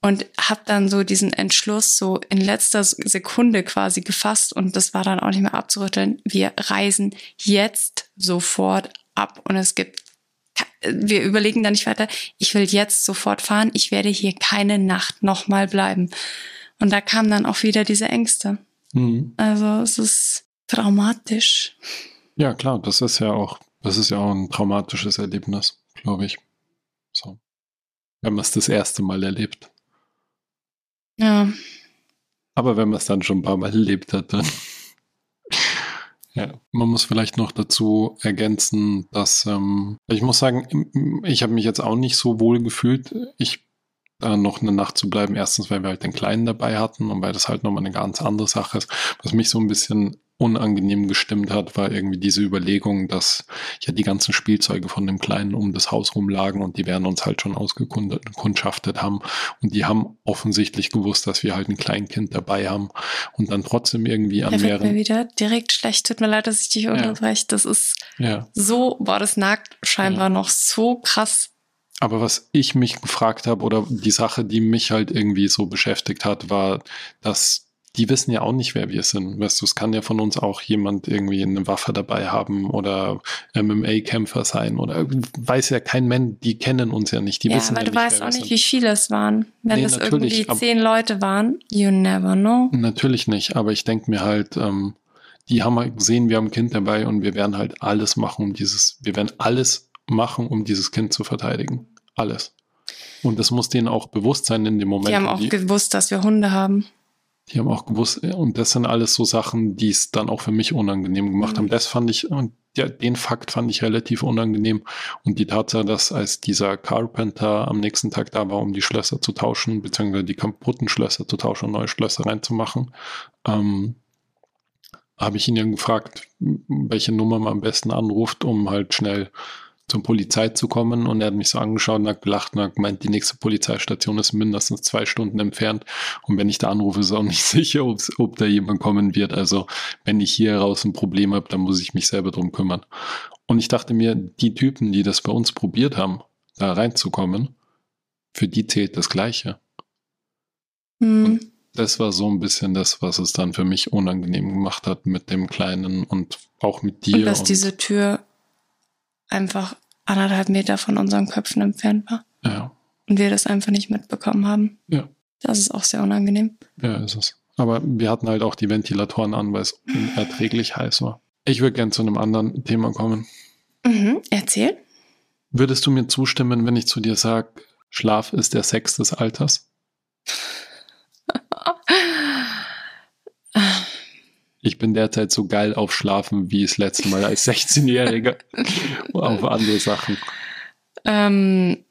und habe dann so diesen Entschluss so in letzter Sekunde quasi gefasst und das war dann auch nicht mehr abzurütteln. Wir reisen jetzt sofort ab und es gibt wir überlegen da nicht weiter. Ich will jetzt sofort fahren. Ich werde hier keine Nacht nochmal bleiben. Und da kamen dann auch wieder diese Ängste. Mhm. Also es ist traumatisch. Ja, klar, das ist ja auch, das ist ja auch ein traumatisches Erlebnis, glaube ich. So. Wenn man es das erste Mal erlebt. Ja. Aber wenn man es dann schon ein paar Mal erlebt hat, dann. Ja, man muss vielleicht noch dazu ergänzen, dass ähm, ich muss sagen, ich habe mich jetzt auch nicht so wohl gefühlt. Ich da noch eine Nacht zu bleiben. Erstens, weil wir halt den Kleinen dabei hatten und weil das halt nochmal eine ganz andere Sache ist. Was mich so ein bisschen unangenehm gestimmt hat, war irgendwie diese Überlegung, dass ja die ganzen Spielzeuge von dem Kleinen um das Haus rumlagen und die werden uns halt schon ausgekundschaftet haben. Und die haben offensichtlich gewusst, dass wir halt ein Kleinkind dabei haben und dann trotzdem irgendwie an da wird mir wieder direkt schlecht. Tut mir leid, dass ich dich unterbreche. Ja. Das ist ja. so, war das nagt scheinbar ja. noch so krass aber was ich mich gefragt habe oder die Sache, die mich halt irgendwie so beschäftigt hat, war, dass die wissen ja auch nicht, wer wir sind. Weißt du, es kann ja von uns auch jemand irgendwie eine Waffe dabei haben oder MMA-Kämpfer sein oder weiß ja kein Mensch, die kennen uns ja nicht. Die ja, wissen aber ja du nicht, weißt auch nicht, wie viele es waren. Wenn nee, es irgendwie zehn Leute waren, you never know. Natürlich nicht, aber ich denke mir halt, ähm, die haben halt gesehen, wir haben ein Kind dabei und wir werden halt alles machen, um dieses, wir werden alles machen, um dieses Kind zu verteidigen. Alles. Und das muss denen auch bewusst sein in dem Moment. Die haben auch die, gewusst, dass wir Hunde haben. Die haben auch gewusst, und das sind alles so Sachen, die es dann auch für mich unangenehm gemacht mhm. haben. Das fand ich, und ja, den Fakt fand ich relativ unangenehm. Und die Tatsache, dass als dieser Carpenter am nächsten Tag da war, um die Schlösser zu tauschen, beziehungsweise die kaputten Schlösser zu tauschen und neue Schlösser reinzumachen, ähm, habe ich ihn dann gefragt, welche Nummer man am besten anruft, um halt schnell zur Polizei zu kommen und er hat mich so angeschaut und hat gelacht und hat gemeint, die nächste Polizeistation ist mindestens zwei Stunden entfernt und wenn ich da anrufe, ist auch nicht sicher, ob da jemand kommen wird. Also wenn ich hier raus ein Problem habe, dann muss ich mich selber drum kümmern. Und ich dachte mir, die Typen, die das bei uns probiert haben, da reinzukommen, für die zählt das Gleiche. Mhm. das war so ein bisschen das, was es dann für mich unangenehm gemacht hat mit dem Kleinen und auch mit dir. Und dass und diese Tür einfach anderthalb Meter von unseren Köpfen entfernt war. Ja. Und wir das einfach nicht mitbekommen haben. Ja. Das ist auch sehr unangenehm. Ja, ist es. Aber wir hatten halt auch die Ventilatoren an, weil es unerträglich heiß war. Ich würde gern zu einem anderen Thema kommen. Mhm. Erzähl. Würdest du mir zustimmen, wenn ich zu dir sage, Schlaf ist der Sex des Alters? Ich bin derzeit so geil auf Schlafen wie das letzte Mal als 16-Jähriger auf andere Sachen. Ähm,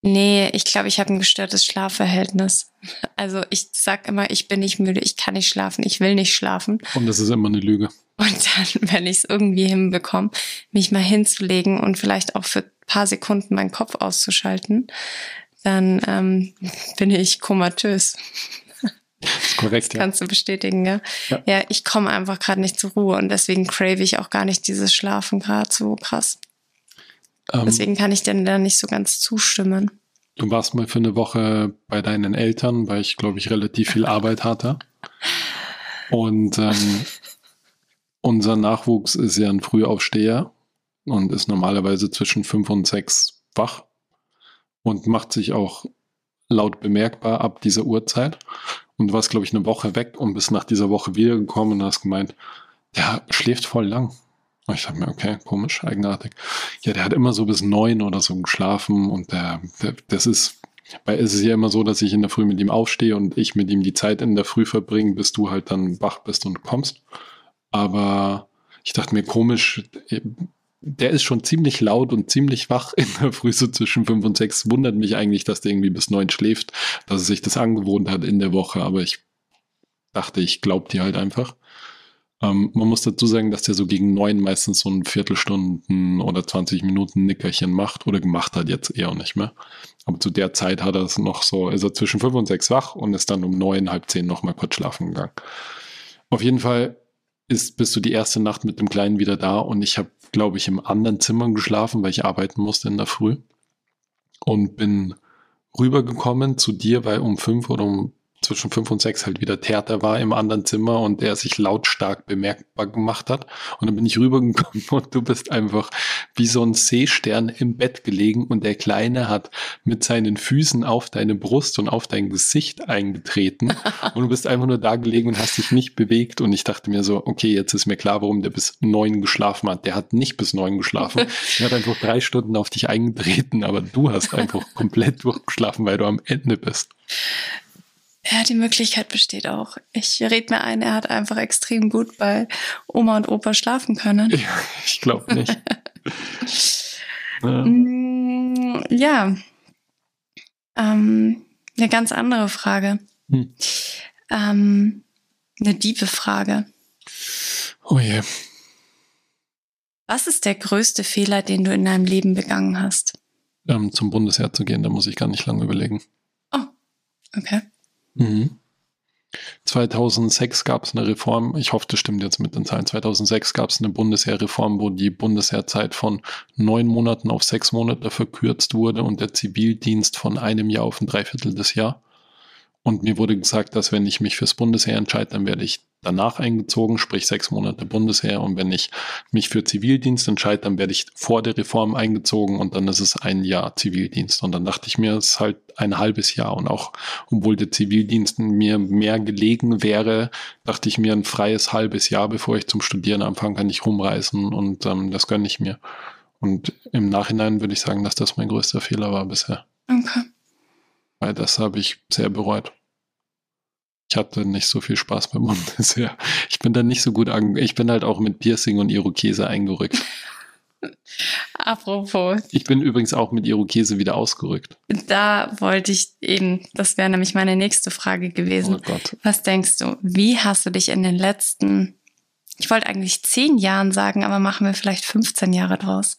nee, ich glaube, ich habe ein gestörtes Schlafverhältnis. Also ich sag immer, ich bin nicht müde, ich kann nicht schlafen, ich will nicht schlafen. Und das ist immer eine Lüge. Und dann, wenn ich es irgendwie hinbekomme, mich mal hinzulegen und vielleicht auch für ein paar Sekunden meinen Kopf auszuschalten, dann ähm, bin ich komatös. Das ist korrekt, ja. Kannst du bestätigen, ja? Ja, ja ich komme einfach gerade nicht zur Ruhe und deswegen crave ich auch gar nicht dieses Schlafen gerade so krass. Ähm, deswegen kann ich denn da nicht so ganz zustimmen. Du warst mal für eine Woche bei deinen Eltern, weil ich, glaube ich, relativ viel Arbeit hatte. Und ähm, unser Nachwuchs ist ja ein Frühaufsteher und ist normalerweise zwischen fünf und sechs wach und macht sich auch laut bemerkbar ab dieser Uhrzeit und warst, glaube ich, eine Woche weg und bist nach dieser Woche wiedergekommen und hast gemeint, der schläft voll lang. Und ich dachte mir, okay, komisch, eigenartig. Ja, der hat immer so bis neun oder so geschlafen und der, der das ist, weil es ist ja immer so, dass ich in der Früh mit ihm aufstehe und ich mit ihm die Zeit in der Früh verbringe, bis du halt dann wach bist und kommst. Aber ich dachte mir, komisch, der ist schon ziemlich laut und ziemlich wach in der Früh, so zwischen fünf und sechs. Wundert mich eigentlich, dass der irgendwie bis neun schläft, dass er sich das angewohnt hat in der Woche, aber ich dachte, ich glaub dir halt einfach. Ähm, man muss dazu sagen, dass der so gegen neun meistens so ein Viertelstunden oder 20 Minuten Nickerchen macht oder gemacht hat, jetzt eher nicht mehr. Aber zu der Zeit hat er es noch so, ist er zwischen fünf und sechs wach und ist dann um neun, halb zehn nochmal kurz schlafen gegangen. Auf jeden Fall ist, bist du die erste Nacht mit dem Kleinen wieder da und ich habe, glaube ich, im anderen Zimmer geschlafen, weil ich arbeiten musste in der Früh. Und bin rübergekommen zu dir, weil um fünf oder um zwischen fünf und sechs halt wieder Theater war im anderen Zimmer und der sich lautstark bemerkbar gemacht hat. Und dann bin ich rübergekommen und du bist einfach wie so ein Seestern im Bett gelegen und der Kleine hat mit seinen Füßen auf deine Brust und auf dein Gesicht eingetreten und du bist einfach nur da gelegen und hast dich nicht bewegt und ich dachte mir so, okay, jetzt ist mir klar, warum der bis neun geschlafen hat. Der hat nicht bis neun geschlafen. Der hat einfach drei Stunden auf dich eingetreten, aber du hast einfach komplett durchgeschlafen, weil du am Ende bist. Ja, die Möglichkeit besteht auch. Ich rede mir ein, er hat einfach extrem gut bei Oma und Opa schlafen können. Ja, ich glaube nicht. ja. Mm, ja. Ähm, eine ganz andere Frage. Hm. Ähm, eine diebe Frage. Oh je. Was ist der größte Fehler, den du in deinem Leben begangen hast? Ähm, zum Bundesheer zu gehen, da muss ich gar nicht lange überlegen. Oh, okay. Mhm. 2006 gab es eine Reform, ich hoffe, das stimmt jetzt mit den Zahlen. 2006 gab es eine Bundesheerreform, wo die Bundesheerzeit von neun Monaten auf sechs Monate verkürzt wurde und der Zivildienst von einem Jahr auf ein Dreiviertel des Jahr. Und mir wurde gesagt, dass wenn ich mich fürs Bundesheer entscheide, dann werde ich danach eingezogen, sprich sechs Monate Bundesheer. Und wenn ich mich für Zivildienst entscheide, dann werde ich vor der Reform eingezogen und dann ist es ein Jahr Zivildienst. Und dann dachte ich mir, es ist halt ein halbes Jahr. Und auch, obwohl der Zivildienst mir mehr gelegen wäre, dachte ich mir, ein freies halbes Jahr, bevor ich zum Studieren anfange, kann ich rumreisen und ähm, das gönne ich mir. Und im Nachhinein würde ich sagen, dass das mein größter Fehler war bisher. Okay. Weil das habe ich sehr bereut. Ich hatte nicht so viel Spaß beim Bundesheer. Ich bin da nicht so gut an. Ich bin halt auch mit Piercing und Irokese eingerückt. Apropos. Ich bin übrigens auch mit Irokese wieder ausgerückt. Da wollte ich eben, das wäre nämlich meine nächste Frage gewesen. Oh Gott. Was denkst du, wie hast du dich in den letzten, ich wollte eigentlich zehn Jahren sagen, aber machen wir vielleicht 15 Jahre draus.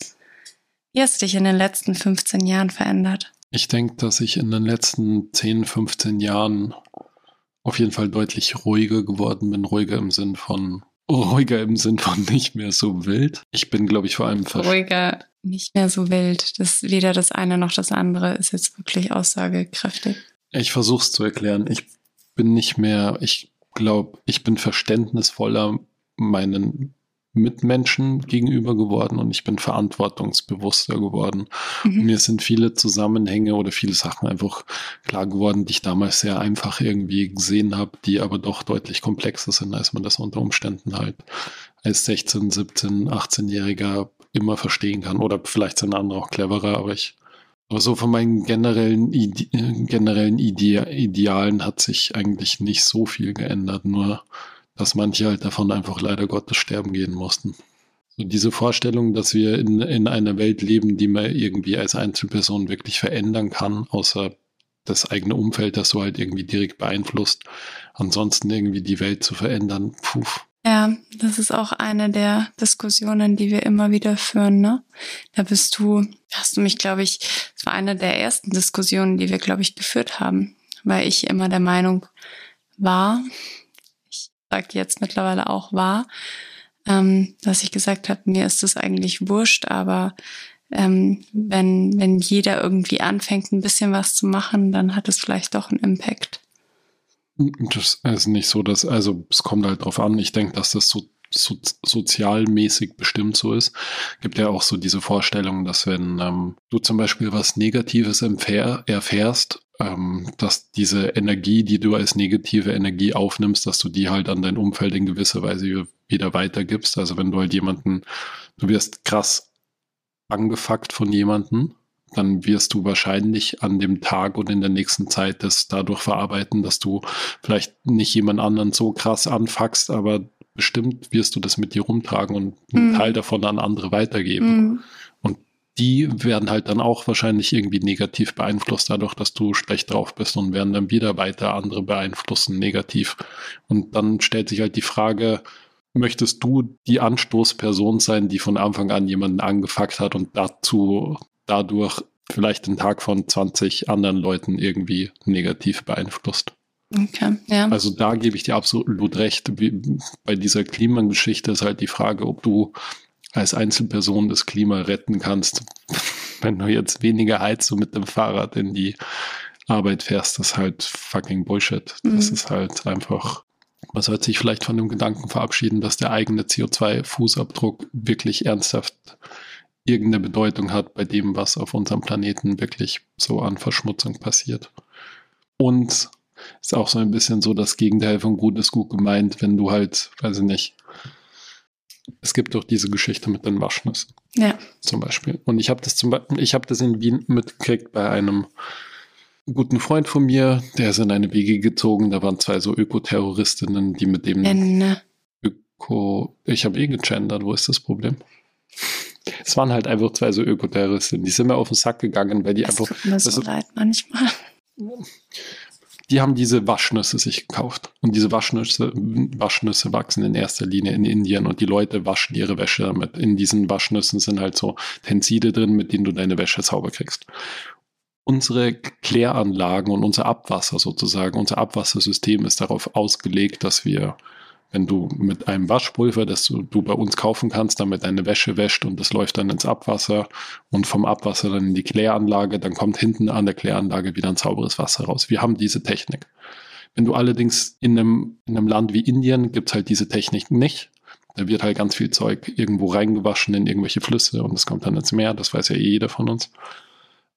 Wie hast du dich in den letzten 15 Jahren verändert? Ich denke, dass ich in den letzten 10, 15 Jahren auf jeden Fall deutlich ruhiger geworden bin. Ruhiger im Sinn von ruhiger im Sinn von nicht mehr so wild. Ich bin, glaube ich, vor allem ruhiger, nicht mehr so wild. Das weder das eine noch das andere ist jetzt wirklich aussagekräftig. Ich versuche es zu erklären. Ich bin nicht mehr, ich glaube, ich bin verständnisvoller meinen Mitmenschen gegenüber geworden und ich bin verantwortungsbewusster geworden. Mhm. Mir sind viele Zusammenhänge oder viele Sachen einfach klar geworden, die ich damals sehr einfach irgendwie gesehen habe, die aber doch deutlich komplexer sind, als man das unter Umständen halt als 16, 17, 18-Jähriger immer verstehen kann. Oder vielleicht sind andere auch cleverer, aber ich aber so von meinen generellen, Ide generellen Ide Idealen hat sich eigentlich nicht so viel geändert, nur dass manche halt davon einfach leider Gottes sterben gehen mussten. So diese Vorstellung, dass wir in, in einer Welt leben, die man irgendwie als Einzelperson wirklich verändern kann, außer das eigene Umfeld, das so halt irgendwie direkt beeinflusst. Ansonsten irgendwie die Welt zu verändern, puh, ja, das ist auch eine der Diskussionen, die wir immer wieder führen. Ne? Da bist du, hast du mich, glaube ich, es war eine der ersten Diskussionen, die wir, glaube ich, geführt haben, weil ich immer der Meinung war, sage jetzt mittlerweile auch war, ähm, dass ich gesagt habe, mir ist das eigentlich wurscht, aber ähm, wenn, wenn jeder irgendwie anfängt, ein bisschen was zu machen, dann hat es vielleicht doch einen Impact. Das ist nicht so, dass, also es kommt halt drauf an. Ich denke, dass das so, so sozialmäßig bestimmt so ist. Gibt ja auch so diese Vorstellung, dass wenn ähm, du zum Beispiel was Negatives erfährst, ähm, dass diese Energie, die du als negative Energie aufnimmst, dass du die halt an dein Umfeld in gewisser Weise wieder weitergibst. Also wenn du halt jemanden, du wirst krass angefuckt von jemanden dann wirst du wahrscheinlich an dem Tag und in der nächsten Zeit das dadurch verarbeiten, dass du vielleicht nicht jemand anderen so krass anfuckst, aber bestimmt wirst du das mit dir rumtragen und einen mhm. Teil davon an andere weitergeben. Mhm. Die werden halt dann auch wahrscheinlich irgendwie negativ beeinflusst dadurch, dass du schlecht drauf bist und werden dann wieder weiter andere beeinflussen negativ. Und dann stellt sich halt die Frage, möchtest du die Anstoßperson sein, die von Anfang an jemanden angefuckt hat und dazu dadurch vielleicht den Tag von 20 anderen Leuten irgendwie negativ beeinflusst. Okay, ja. Also da gebe ich dir absolut recht. Bei dieser Klimageschichte ist halt die Frage, ob du als Einzelperson das Klima retten kannst. Wenn du jetzt weniger Heizung mit dem Fahrrad in die Arbeit fährst, das ist halt fucking Bullshit. Das mhm. ist halt einfach, man sollte sich vielleicht von dem Gedanken verabschieden, dass der eigene CO2-Fußabdruck wirklich ernsthaft irgendeine Bedeutung hat bei dem, was auf unserem Planeten wirklich so an Verschmutzung passiert. Und ist auch so ein bisschen so das Gegenteil von gut ist gut gemeint, wenn du halt, weiß ich nicht, es gibt doch diese Geschichte mit den Waschnüssen. Ja. Zum Beispiel. Und ich habe das zum Beispiel, ich habe das in Wien mitgekriegt bei einem guten Freund von mir, der ist in eine Wege gezogen, da waren zwei so Ökoterroristinnen, die mit dem Ende. Öko, ich habe eh gegendert, wo ist das Problem? Es waren halt einfach zwei so Ökoterroristen. Die sind mir auf den Sack gegangen, weil die das einfach. Tut mir so leid manchmal. Die haben diese Waschnüsse sich gekauft. Und diese Waschnüsse, Waschnüsse wachsen in erster Linie in Indien und die Leute waschen ihre Wäsche damit. In diesen Waschnüssen sind halt so Tenside drin, mit denen du deine Wäsche sauber kriegst. Unsere Kläranlagen und unser Abwasser sozusagen, unser Abwassersystem ist darauf ausgelegt, dass wir wenn du mit einem Waschpulver, das du, du, bei uns kaufen kannst, damit deine Wäsche wäscht und das läuft dann ins Abwasser und vom Abwasser dann in die Kläranlage, dann kommt hinten an der Kläranlage wieder ein sauberes Wasser raus. Wir haben diese Technik. Wenn du allerdings in einem, in einem Land wie Indien gibt es halt diese Technik nicht. Da wird halt ganz viel Zeug irgendwo reingewaschen in irgendwelche Flüsse und es kommt dann ins Meer, das weiß ja eh jeder von uns.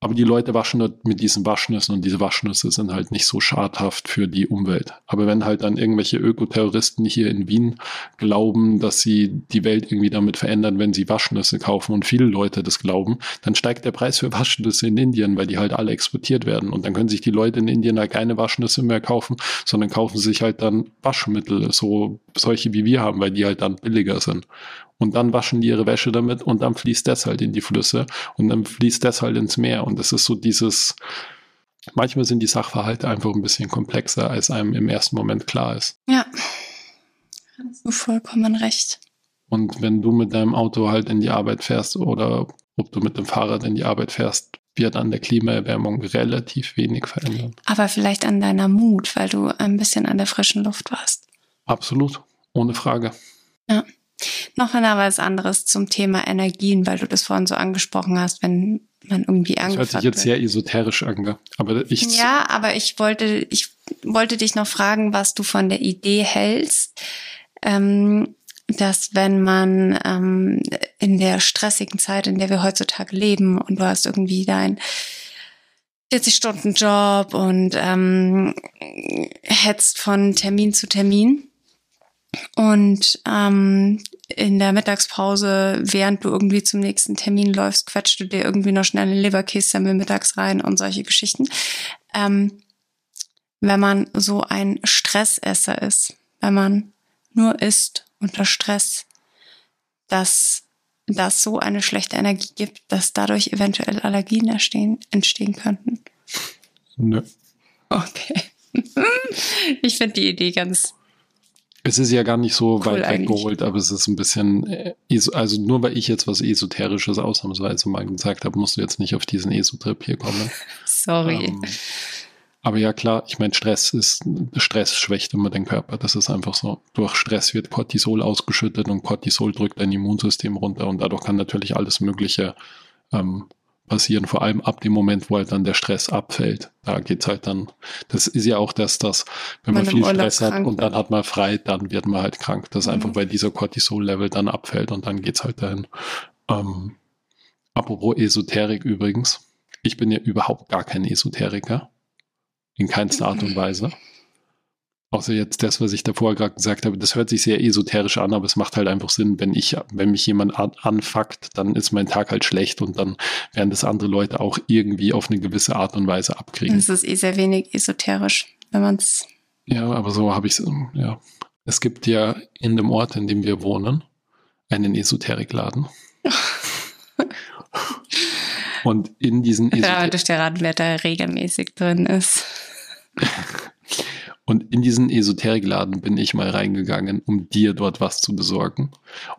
Aber die Leute waschen dort mit diesen Waschnüssen und diese Waschnüsse sind halt nicht so schadhaft für die Umwelt. Aber wenn halt dann irgendwelche Ökoterroristen hier in Wien glauben, dass sie die Welt irgendwie damit verändern, wenn sie Waschnüsse kaufen und viele Leute das glauben, dann steigt der Preis für Waschnüsse in Indien, weil die halt alle exportiert werden. Und dann können sich die Leute in Indien halt keine Waschnüsse mehr kaufen, sondern kaufen sich halt dann Waschmittel, so solche wie wir haben, weil die halt dann billiger sind und dann waschen die ihre Wäsche damit und dann fließt das halt in die Flüsse und dann fließt das halt ins Meer. Und das ist so dieses, manchmal sind die Sachverhalte einfach ein bisschen komplexer, als einem im ersten Moment klar ist. Ja, hast du vollkommen recht. Und wenn du mit deinem Auto halt in die Arbeit fährst oder ob du mit dem Fahrrad in die Arbeit fährst, wird an der Klimaerwärmung relativ wenig verändern. Aber vielleicht an deiner Mut, weil du ein bisschen an der frischen Luft warst. Absolut, ohne Frage. Ja. Noch einmal was anderes zum Thema Energien, weil du das vorhin so angesprochen hast, wenn man irgendwie angefangen Das hört sich jetzt sehr esoterisch an, aber ich. Ja, aber ich wollte, ich wollte dich noch fragen, was du von der Idee hältst, ähm, dass wenn man ähm, in der stressigen Zeit, in der wir heutzutage leben und du hast irgendwie dein 40-Stunden-Job und ähm, hetzt von Termin zu Termin. Und ähm, in der Mittagspause, während du irgendwie zum nächsten Termin läufst, quetscht du dir irgendwie noch schnell eine Leberkässemmel mittags rein und solche Geschichten. Ähm, wenn man so ein Stressesser ist, wenn man nur isst unter Stress, dass das so eine schlechte Energie gibt, dass dadurch eventuell Allergien entstehen, entstehen könnten? Nö. Okay. ich finde die Idee ganz. Es ist ja gar nicht so Cool weit eigentlich. weggeholt, aber es ist ein bisschen, äh, also nur weil ich jetzt was Esoterisches ausnahmsweise mal gesagt habe, musst du jetzt nicht auf diesen Esotrip hier kommen. Sorry. Ähm, aber ja, klar, ich meine, Stress ist, Stress schwächt immer den Körper. Das ist einfach so. Durch Stress wird Cortisol ausgeschüttet und Cortisol drückt dein Immunsystem runter und dadurch kann natürlich alles Mögliche ähm, passieren. Vor allem ab dem Moment, wo halt dann der Stress abfällt. Da geht's halt dann, das ist ja auch das, dass, wenn man, Man viel Stress hat und dann hat man frei, dann wird man halt krank. Das ist einfach, Mhm. weil dieser Cortisol-Level dann abfällt und dann geht's halt dahin. Ähm, apropos Esoterik übrigens. Ich bin ja überhaupt gar kein Esoteriker. In keinster Art und Weise. Außer jetzt das, was ich davor gerade gesagt habe, das hört sich sehr esoterisch an, aber es macht halt einfach Sinn, wenn ich, wenn mich jemand an, anfuckt, dann ist mein Tag halt schlecht und dann werden das andere Leute auch irgendwie auf eine gewisse Art und Weise abkriegen. Es ist eh sehr wenig esoterisch, wenn man es. Ja, aber so habe ich es, ja. Es gibt ja in dem Ort, in dem wir wohnen, einen Esoterikladen. Und in diesen Da Esoter durch der Rad, wer da regelmäßig drin ist. und in diesen Esoterikladen bin ich mal reingegangen, um dir dort was zu besorgen.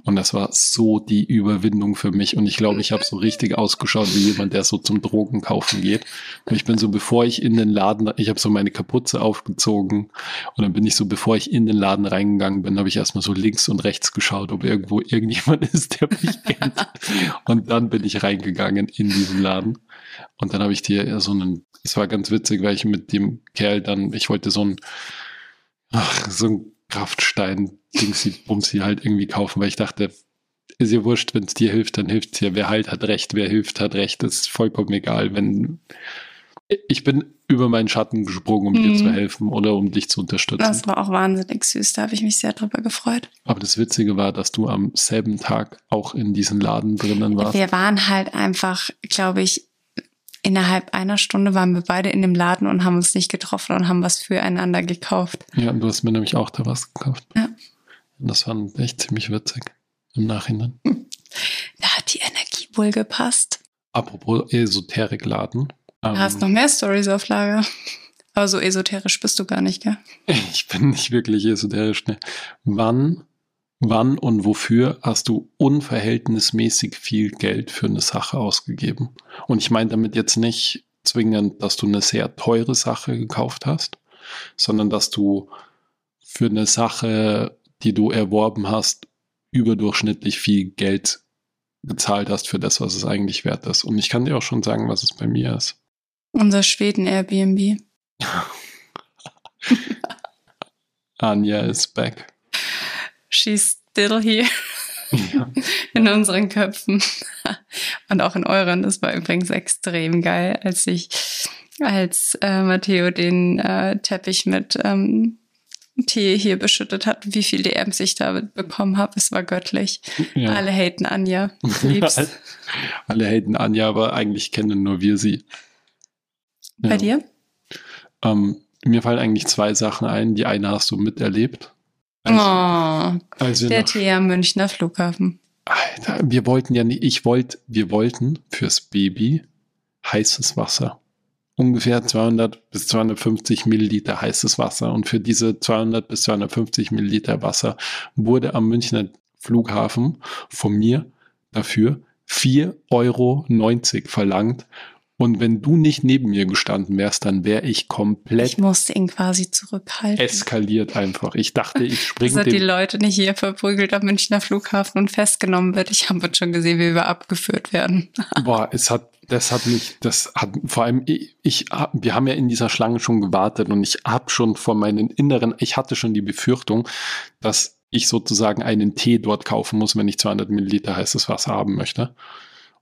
Und das war so die Überwindung für mich. Und ich glaube, ich habe so richtig ausgeschaut wie jemand, der so zum Drogen kaufen geht. Und ich bin so, bevor ich in den Laden, ich habe so meine Kapuze aufgezogen und dann bin ich so, bevor ich in den Laden reingegangen bin, habe ich erstmal so links und rechts geschaut, ob irgendwo irgendjemand ist, der mich kennt. Und dann bin ich reingegangen in diesen Laden. Und dann habe ich dir so einen, es war ganz witzig, weil ich mit dem Kerl dann, ich wollte so ein, ach, so ein Kraftstein, Dingsi, Bumsi halt irgendwie kaufen, weil ich dachte, ist ja wurscht, wenn es dir hilft, dann hilft es dir. Wer halt hat recht, wer hilft, hat recht. Das ist vollkommen egal. Wenn ich bin über meinen Schatten gesprungen, um dir Mhm. zu helfen oder um dich zu unterstützen. Das war auch wahnsinnig süß. Da habe ich mich sehr drüber gefreut. Aber das Witzige war, dass du am selben Tag auch in diesen Laden drinnen warst. Wir waren halt einfach, glaube ich, innerhalb einer Stunde waren wir beide in dem Laden und haben uns nicht getroffen und haben was füreinander gekauft. Ja, du hast mir nämlich auch da was gekauft. Ja. Das war echt ziemlich witzig im Nachhinein. Da hat die Energie wohl gepasst. Apropos Esoterikladen. Du hast noch Ähm, mehr Stories auf Lager. Aber so esoterisch bist du gar nicht, gell? ich bin nicht wirklich esoterisch. Ne? Wann, wann und wofür hast du unverhältnismäßig viel Geld für eine Sache ausgegeben? Und ich meine damit jetzt nicht zwingend, dass du eine sehr teure Sache gekauft hast, sondern dass du für eine Sache, die du erworben hast, überdurchschnittlich viel Geld gezahlt hast für das, was es eigentlich wert ist. Und ich kann dir auch schon sagen, was es bei mir ist. Unser Schweden Airbnb. Anja is back. She's still here. in unseren Köpfen und auch in euren. Das war übrigens extrem geil, als ich, als äh, Matteo den äh, Teppich mit ähm, Tee hier beschüttet hat, wie viel DMs ich da bekommen habe. Es war göttlich. Ja. Alle haten Anja. Alle haten Anja, aber eigentlich kennen nur wir sie. Bei dir? Ähm, mir fallen eigentlich zwei Sachen ein. Die eine hast du miterlebt. Oh, Als, als wir der am Münchner Flughafen. Alter, wir wollten ja nicht, ich wollte, wir wollten fürs Baby heißes Wasser. Ungefähr 200 bis 250 Milliliter heißes Wasser. Und für diese 200 bis 250 Milliliter Wasser wurde am Münchner Flughafen von mir dafür 4,90 Euro verlangt. Und wenn du nicht neben mir gestanden wärst, dann wäre ich komplett Ich musste ihn quasi zurückhalten. eskaliert einfach. Ich dachte, ich springe er die Leute nicht hier verprügelt am Münchner Flughafen und festgenommen wird. Ich habe schon gesehen, wie wir abgeführt werden. Boah, es hat, das hat mich, das hat, vor allem ich, ich wir haben ja in dieser Schlange schon gewartet und ich habe schon vor meinen inneren, ich hatte schon die Befürchtung, dass ich sozusagen einen Tee dort kaufen muss, wenn ich 200 Milliliter heißes Wasser haben möchte.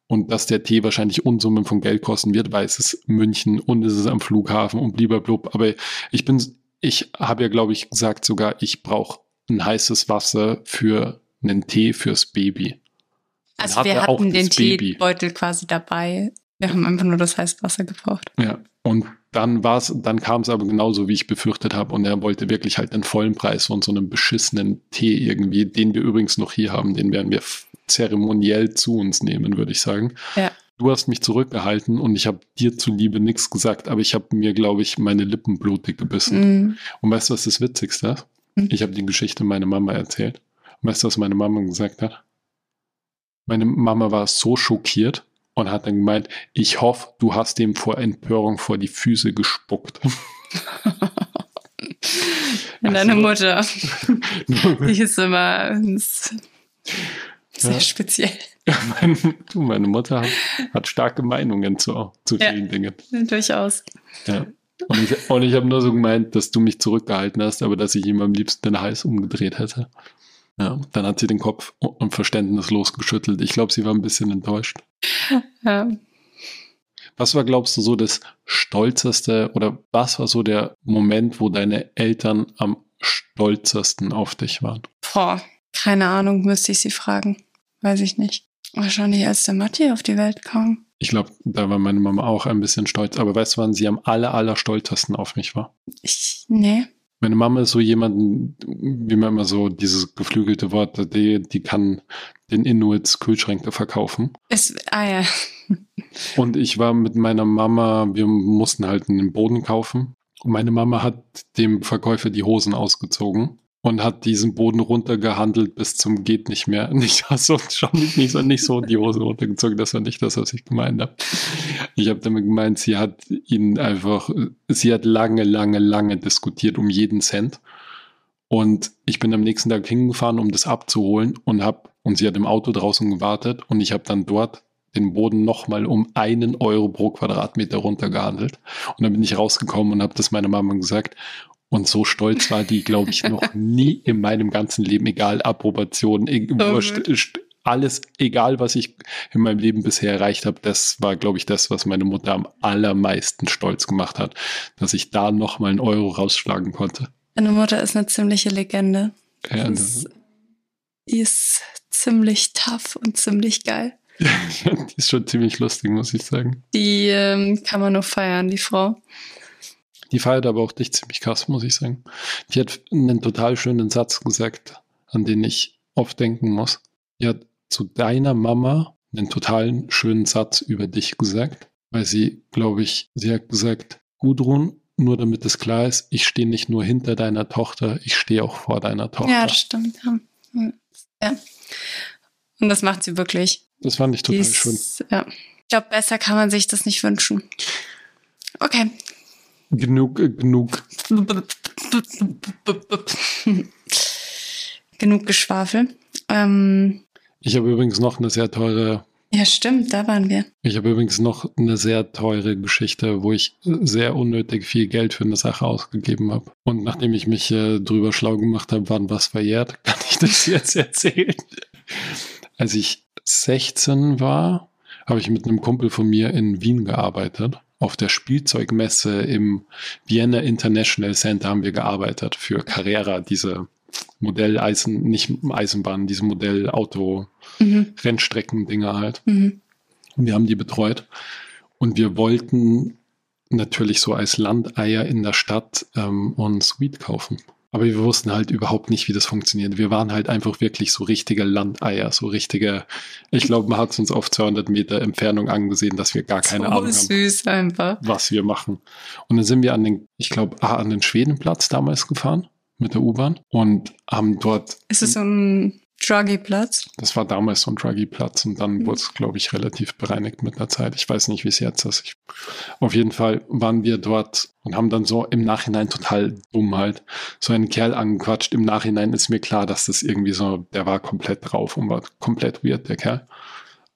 Und dass der Tee wahrscheinlich Unsummen von Geld kosten wird, weil es ist München und es ist am Flughafen und blub. Aber ich bin, ich habe ja, glaube ich, gesagt sogar, ich brauche ein heißes Wasser für einen Tee fürs Baby. Also wir hatten den Teebeutel quasi dabei. Wir haben einfach nur das heiße Wasser gebraucht. Ja, und dann war's, dann kam es aber genauso, wie ich befürchtet habe. Und er wollte wirklich halt den vollen Preis von so einem beschissenen Tee irgendwie, den wir übrigens noch hier haben, den werden wir zeremoniell zu uns nehmen, würde ich sagen. Ja. Du hast mich zurückgehalten und ich habe dir zuliebe nichts gesagt, aber ich habe mir, glaube ich, meine Lippen blutig gebissen. Mm. Und weißt du, was das Witzigste ist? Mm. Ich habe die Geschichte meiner Mama erzählt. Und weißt du, was meine Mama gesagt hat? Meine Mama war so schockiert und hat dann gemeint, ich hoffe, du hast dem vor Empörung vor die Füße gespuckt. Deine also, Mutter. die ist immer sehr ja. speziell. Meine, meine Mutter hat, hat, starke Meinungen zu, zu ja, vielen Dingen. Durchaus. Ja. Und ich, und ich habe nur so gemeint, dass du mich zurückgehalten hast, aber dass ich ihm am liebsten den Hals umgedreht hätte. Ja, dann hat sie den Kopf und verständnislos geschüttelt. Ich glaube, sie war ein bisschen enttäuscht. Ja. Was war, glaubst du, so das stolzeste oder was war so der Moment, wo deine Eltern am stolzesten auf dich waren? Boah, keine Ahnung, müsste ich sie fragen. Weiß ich nicht. Wahrscheinlich als der Matti auf die Welt kam. Ich glaube, da war meine Mama auch ein bisschen stolz. Aber weißt du, wann sie am aller, aller stolzesten auf mich war? Ich, nee. Meine Mama ist so jemand, wie man immer so dieses geflügelte Wort, die, die kann den Inuits Kühlschränke verkaufen. Es, ah ja. Und ich war mit meiner Mama, wir mussten halt einen Boden kaufen. Und meine Mama hat dem Verkäufer die Hosen ausgezogen und hat diesen Boden runtergehandelt bis zum geht nicht mehr. Nicht so, schon nicht, nicht, so, nicht so die Hosen runtergezogen, das war nicht das, was ich gemeint habe. Ich habe damit gemeint, sie hat ihn einfach, sie hat lange, lange, lange diskutiert um jeden Cent. Und ich bin am nächsten Tag hingefahren, um das abzuholen und habe, und sie hat im Auto draußen gewartet und ich habe dann dort den Boden nochmal um einen Euro pro Quadratmeter runtergehandelt. Und dann bin ich rausgekommen und habe das meiner Mama gesagt. Und so stolz war die, glaube ich, noch nie in meinem ganzen Leben, egal Approbation, oh, alles, egal was ich in meinem Leben bisher erreicht habe, das war, glaube ich, das, was meine Mutter am allermeisten stolz gemacht hat, dass ich da nochmal einen Euro rausschlagen konnte. Meine Mutter ist eine ziemliche Legende. Ja, ist, die ist ziemlich tough und ziemlich geil. die ist schon ziemlich lustig, muss ich sagen. Die ähm, kann man nur feiern, die Frau. Die feiert aber auch dich ziemlich krass, muss ich sagen. Die hat einen total schönen Satz gesagt, an den ich oft denken muss. Die hat zu deiner Mama einen total schönen Satz über dich gesagt, weil sie, glaube ich, sie hat gesagt, Gudrun, nur damit es klar ist, ich stehe nicht nur hinter deiner Tochter, ich stehe auch vor deiner Tochter. Ja, das stimmt. Ja. Und das macht sie wirklich. Das fand ich total ist, schön. Ja. Ich glaube, besser kann man sich das nicht wünschen. Okay, Genug, äh, genug. genug Geschwafel. Ähm, ich habe übrigens noch eine sehr teure. Ja, stimmt, da waren wir. Ich habe übrigens noch eine sehr teure Geschichte, wo ich sehr unnötig viel Geld für eine Sache ausgegeben habe. Und nachdem ich mich äh, drüber schlau gemacht habe, wann was verjährt, kann ich das jetzt erzählen. Als ich 16 war, habe ich mit einem Kumpel von mir in Wien gearbeitet auf der Spielzeugmesse im Vienna International Center haben wir gearbeitet für Carrera, diese Modelleisen, nicht Eisenbahn, diese Modellauto, mhm. Rennstrecken-Dinger halt. Mhm. Und wir haben die betreut. Und wir wollten natürlich so als Landeier in der Stadt ähm, uns Weed kaufen. Aber wir wussten halt überhaupt nicht, wie das funktioniert. Wir waren halt einfach wirklich so richtige Landeier, so richtige, ich glaube, man hat es uns auf 200 Meter Entfernung angesehen, dass wir gar keine so Ahnung süß haben, einfach. was wir machen. Und dann sind wir an den, ich glaube, ah, an den Schwedenplatz damals gefahren mit der U-Bahn und haben dort. Ist es so ein Druggy-Platz? Das war damals so ein Druggy-Platz und dann mhm. wurde es, glaube ich, relativ bereinigt mit der Zeit. Ich weiß nicht, wie es jetzt ist. Ich, auf jeden Fall waren wir dort und haben dann so im Nachhinein total dumm halt so einen Kerl angequatscht. Im Nachhinein ist mir klar, dass das irgendwie so, der war komplett drauf und war komplett weird, der Kerl.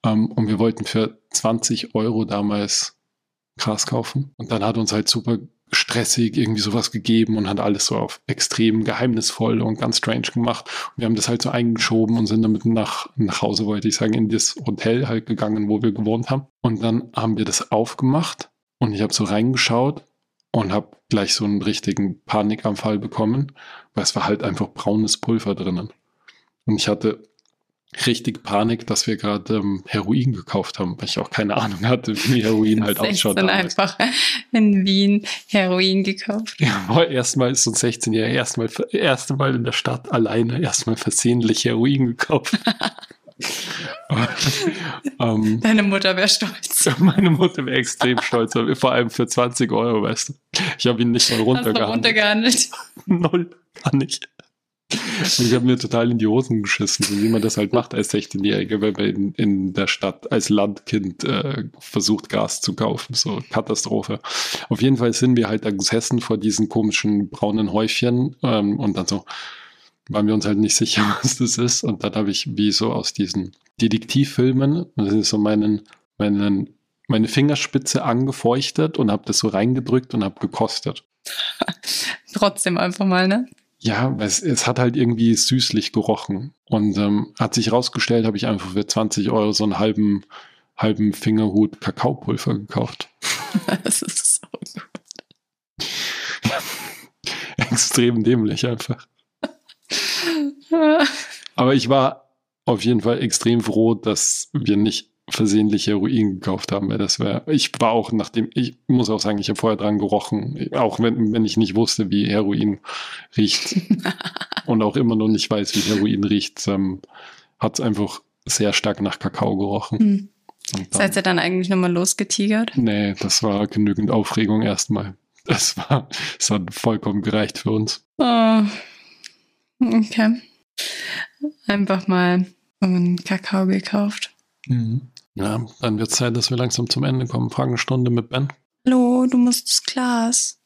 Um, ähm, und wir wollten für 20 Euro damals Gras kaufen. Und dann hat uns halt super stressig irgendwie sowas gegeben und hat alles so auf extrem geheimnisvoll und ganz strange gemacht. Und wir haben das halt so eingeschoben und sind damit nach, nach Hause, wollte ich sagen, in das Hotel halt gegangen, wo wir gewohnt haben. Und dann haben wir das aufgemacht und ich habe so reingeschaut und habe gleich so einen richtigen Panikanfall bekommen, weil es war halt einfach braunes Pulver drinnen. Und ich hatte richtig Panik, dass wir gerade ähm, Heroin gekauft haben, weil ich auch keine Ahnung hatte, wie Heroin halt ausschaut. dann einfach in Wien Heroin gekauft. Ja, erstmal ist so ein 16-Jähriger erstmal erste Mal in der Stadt alleine erstmal versehentlich Heroin gekauft. ähm, Deine Mutter wäre stolz. Meine Mutter wäre extrem stolz, vor allem für 20 Euro, weißt du. Ich habe ihn nicht mal runtergehandelt. runtergehandelt. Null, gar nicht. Ich habe mir total in die Hosen geschissen, wie man das halt macht als 16-Jähriger, wenn man in, in der Stadt als Landkind äh, versucht, Gas zu kaufen. So Katastrophe. Auf jeden Fall sind wir halt da gesessen vor diesen komischen braunen Häufchen ähm, und dann so waren wir uns halt nicht sicher, was das ist. Und dann habe ich wie so aus diesen Detektivfilmen, das ist so meinen, meinen, meine Fingerspitze angefeuchtet und habe das so reingedrückt und habe gekostet. Trotzdem einfach mal, ne? Ja, es, es hat halt irgendwie süßlich gerochen. Und ähm, hat sich rausgestellt, habe ich einfach für 20 Euro so einen halben, halben Fingerhut Kakaopulver gekauft. das ist so gut. Extrem dämlich einfach. Aber ich war auf jeden Fall extrem froh, dass wir nicht versehentlich Heroin gekauft haben, weil das wäre, ich war auch nachdem, ich muss auch sagen, ich habe vorher dran gerochen, auch wenn, wenn ich nicht wusste, wie Heroin riecht und auch immer noch nicht weiß, wie Heroin riecht, ähm, hat es einfach sehr stark nach Kakao gerochen. Hm. Dann, Seid ihr dann eigentlich nochmal losgetigert? Nee, das war genügend Aufregung erstmal. Das war, das hat vollkommen gereicht für uns. Oh. Okay. Einfach mal einen Kakao gekauft. Mhm. Ja, dann wird es Zeit, dass wir langsam zum Ende kommen. Fragenstunde mit Ben. Hallo, du musst das Glas.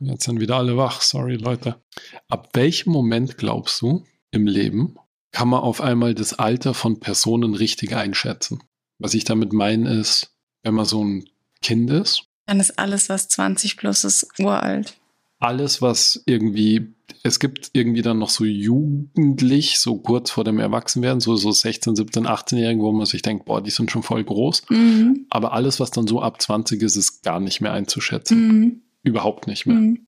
Jetzt sind wieder alle wach. Sorry, Leute. Ab welchem Moment glaubst du im Leben, kann man auf einmal das Alter von Personen richtig einschätzen? Was ich damit meine ist, wenn man so ein Kind ist. Dann ist alles, was 20 plus ist, uralt alles, was irgendwie, es gibt irgendwie dann noch so jugendlich, so kurz vor dem Erwachsenwerden, so, so 16, 17, 18-Jährigen, wo man sich denkt, boah, die sind schon voll groß. Mhm. Aber alles, was dann so ab 20 ist, ist gar nicht mehr einzuschätzen. Mhm. Überhaupt nicht mehr. Mhm.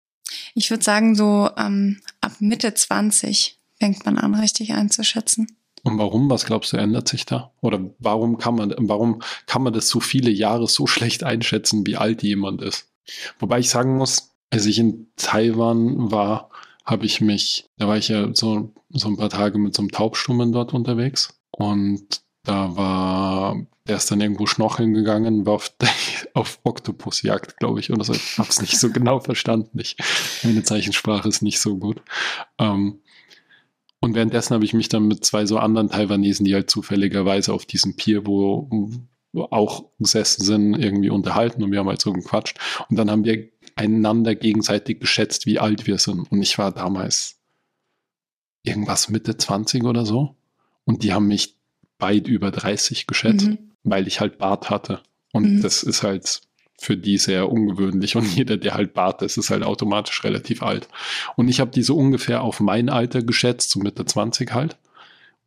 Ich würde sagen, so ähm, ab Mitte 20 fängt man an, richtig einzuschätzen. Und warum? Was glaubst du, ändert sich da? Oder warum kann man, warum kann man das so viele Jahre so schlecht einschätzen, wie alt jemand ist? Wobei ich sagen muss, als ich in Taiwan war, habe ich mich, da war ich ja so, so ein paar Tage mit so einem Taubstummen dort unterwegs und da war, der ist dann irgendwo schnorcheln gegangen, war auf, auf Oktopusjagd, glaube ich, oder so. Ich habe es nicht so genau verstanden. Ich, meine Zeichensprache ist nicht so gut. Ähm, und währenddessen habe ich mich dann mit zwei so anderen Taiwanesen, die halt zufälligerweise auf diesem Pier, wo, wo auch gesessen sind, irgendwie unterhalten und wir haben halt so gequatscht. Und dann haben wir einander gegenseitig geschätzt, wie alt wir sind. Und ich war damals irgendwas Mitte 20 oder so. Und die haben mich weit über 30 geschätzt, mhm. weil ich halt Bart hatte. Und mhm. das ist halt für die sehr ungewöhnlich. Und jeder, der halt Bart ist, ist halt automatisch relativ alt. Und ich habe die so ungefähr auf mein Alter geschätzt, so Mitte 20 halt.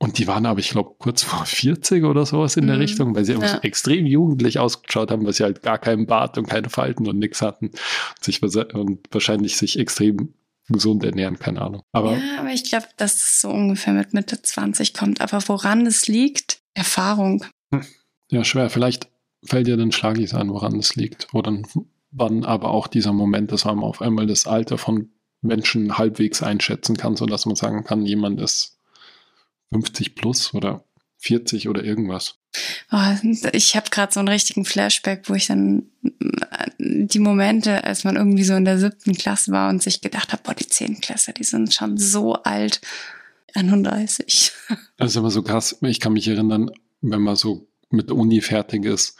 Und die waren aber, ich glaube, kurz vor 40 oder sowas in der mhm. Richtung, weil sie ja. extrem jugendlich ausgeschaut haben, weil sie halt gar keinen Bart und keine Falten und nichts hatten. Und, sich, und wahrscheinlich sich extrem gesund ernähren, keine Ahnung. Aber, ja, aber ich glaube, dass es so ungefähr mit Mitte 20 kommt. Aber woran es liegt, Erfahrung. Hm. Ja, schwer. Vielleicht fällt dir dann Schlagis an, woran es liegt. Oder wann aber auch dieser Moment, dass man auf einmal das Alter von Menschen halbwegs einschätzen kann, sodass man sagen kann, jemand ist 50 plus oder 40 oder irgendwas. Oh, ich habe gerade so einen richtigen Flashback, wo ich dann äh, die Momente, als man irgendwie so in der siebten Klasse war und sich gedacht hat, boah, die Zehntklässler, die sind schon so alt. 31. Das ist immer so krass. Ich kann mich erinnern, wenn man so mit der Uni fertig ist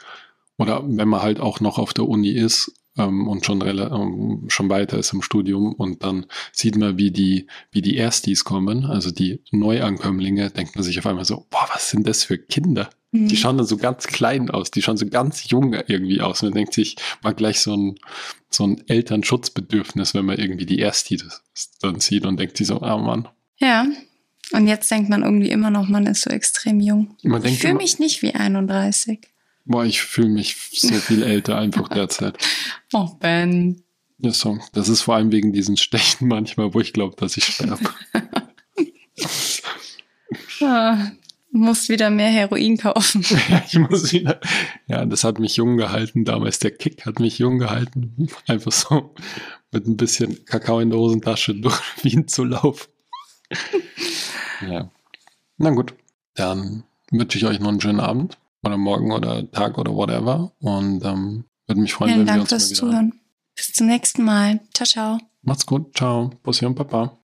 oder wenn man halt auch noch auf der Uni ist ähm, und schon, ähm, schon weiter ist im Studium und dann sieht man, wie die, wie die Erstis kommen, also die Neuankömmlinge, denkt man sich auf einmal so, boah, was sind das für Kinder? Mhm. Die schauen dann so ganz klein aus, die schauen so ganz jung irgendwie aus. Man denkt sich, mal gleich so ein, so ein Elternschutzbedürfnis, wenn man irgendwie die Erstis dann sieht und denkt sich so, ah oh Mann. Ja, und jetzt denkt man irgendwie immer noch, man ist so extrem jung. Man ich fühle mich nicht wie 31. Boah, ich fühle mich so viel älter einfach derzeit. Oh, Ben. Ja, so. Das ist vor allem wegen diesen Stechen manchmal, wo ich glaube, dass ich sterbe. ah, musst wieder mehr Heroin kaufen. ja, ich muss wieder. Ja, das hat mich jung gehalten damals. Der Kick hat mich jung gehalten. Einfach so mit ein bisschen Kakao in der Hosentasche durch Wien zu laufen. ja. Na gut, dann wünsche ich euch noch einen schönen Abend oder morgen oder Tag oder whatever. Und ähm, würde mich freuen, Vielen wenn Dank wir uns fürs mal wieder Zuhören. Bis zum nächsten Mal. Ciao, ciao. Macht's gut. Ciao. Bussi und Papa.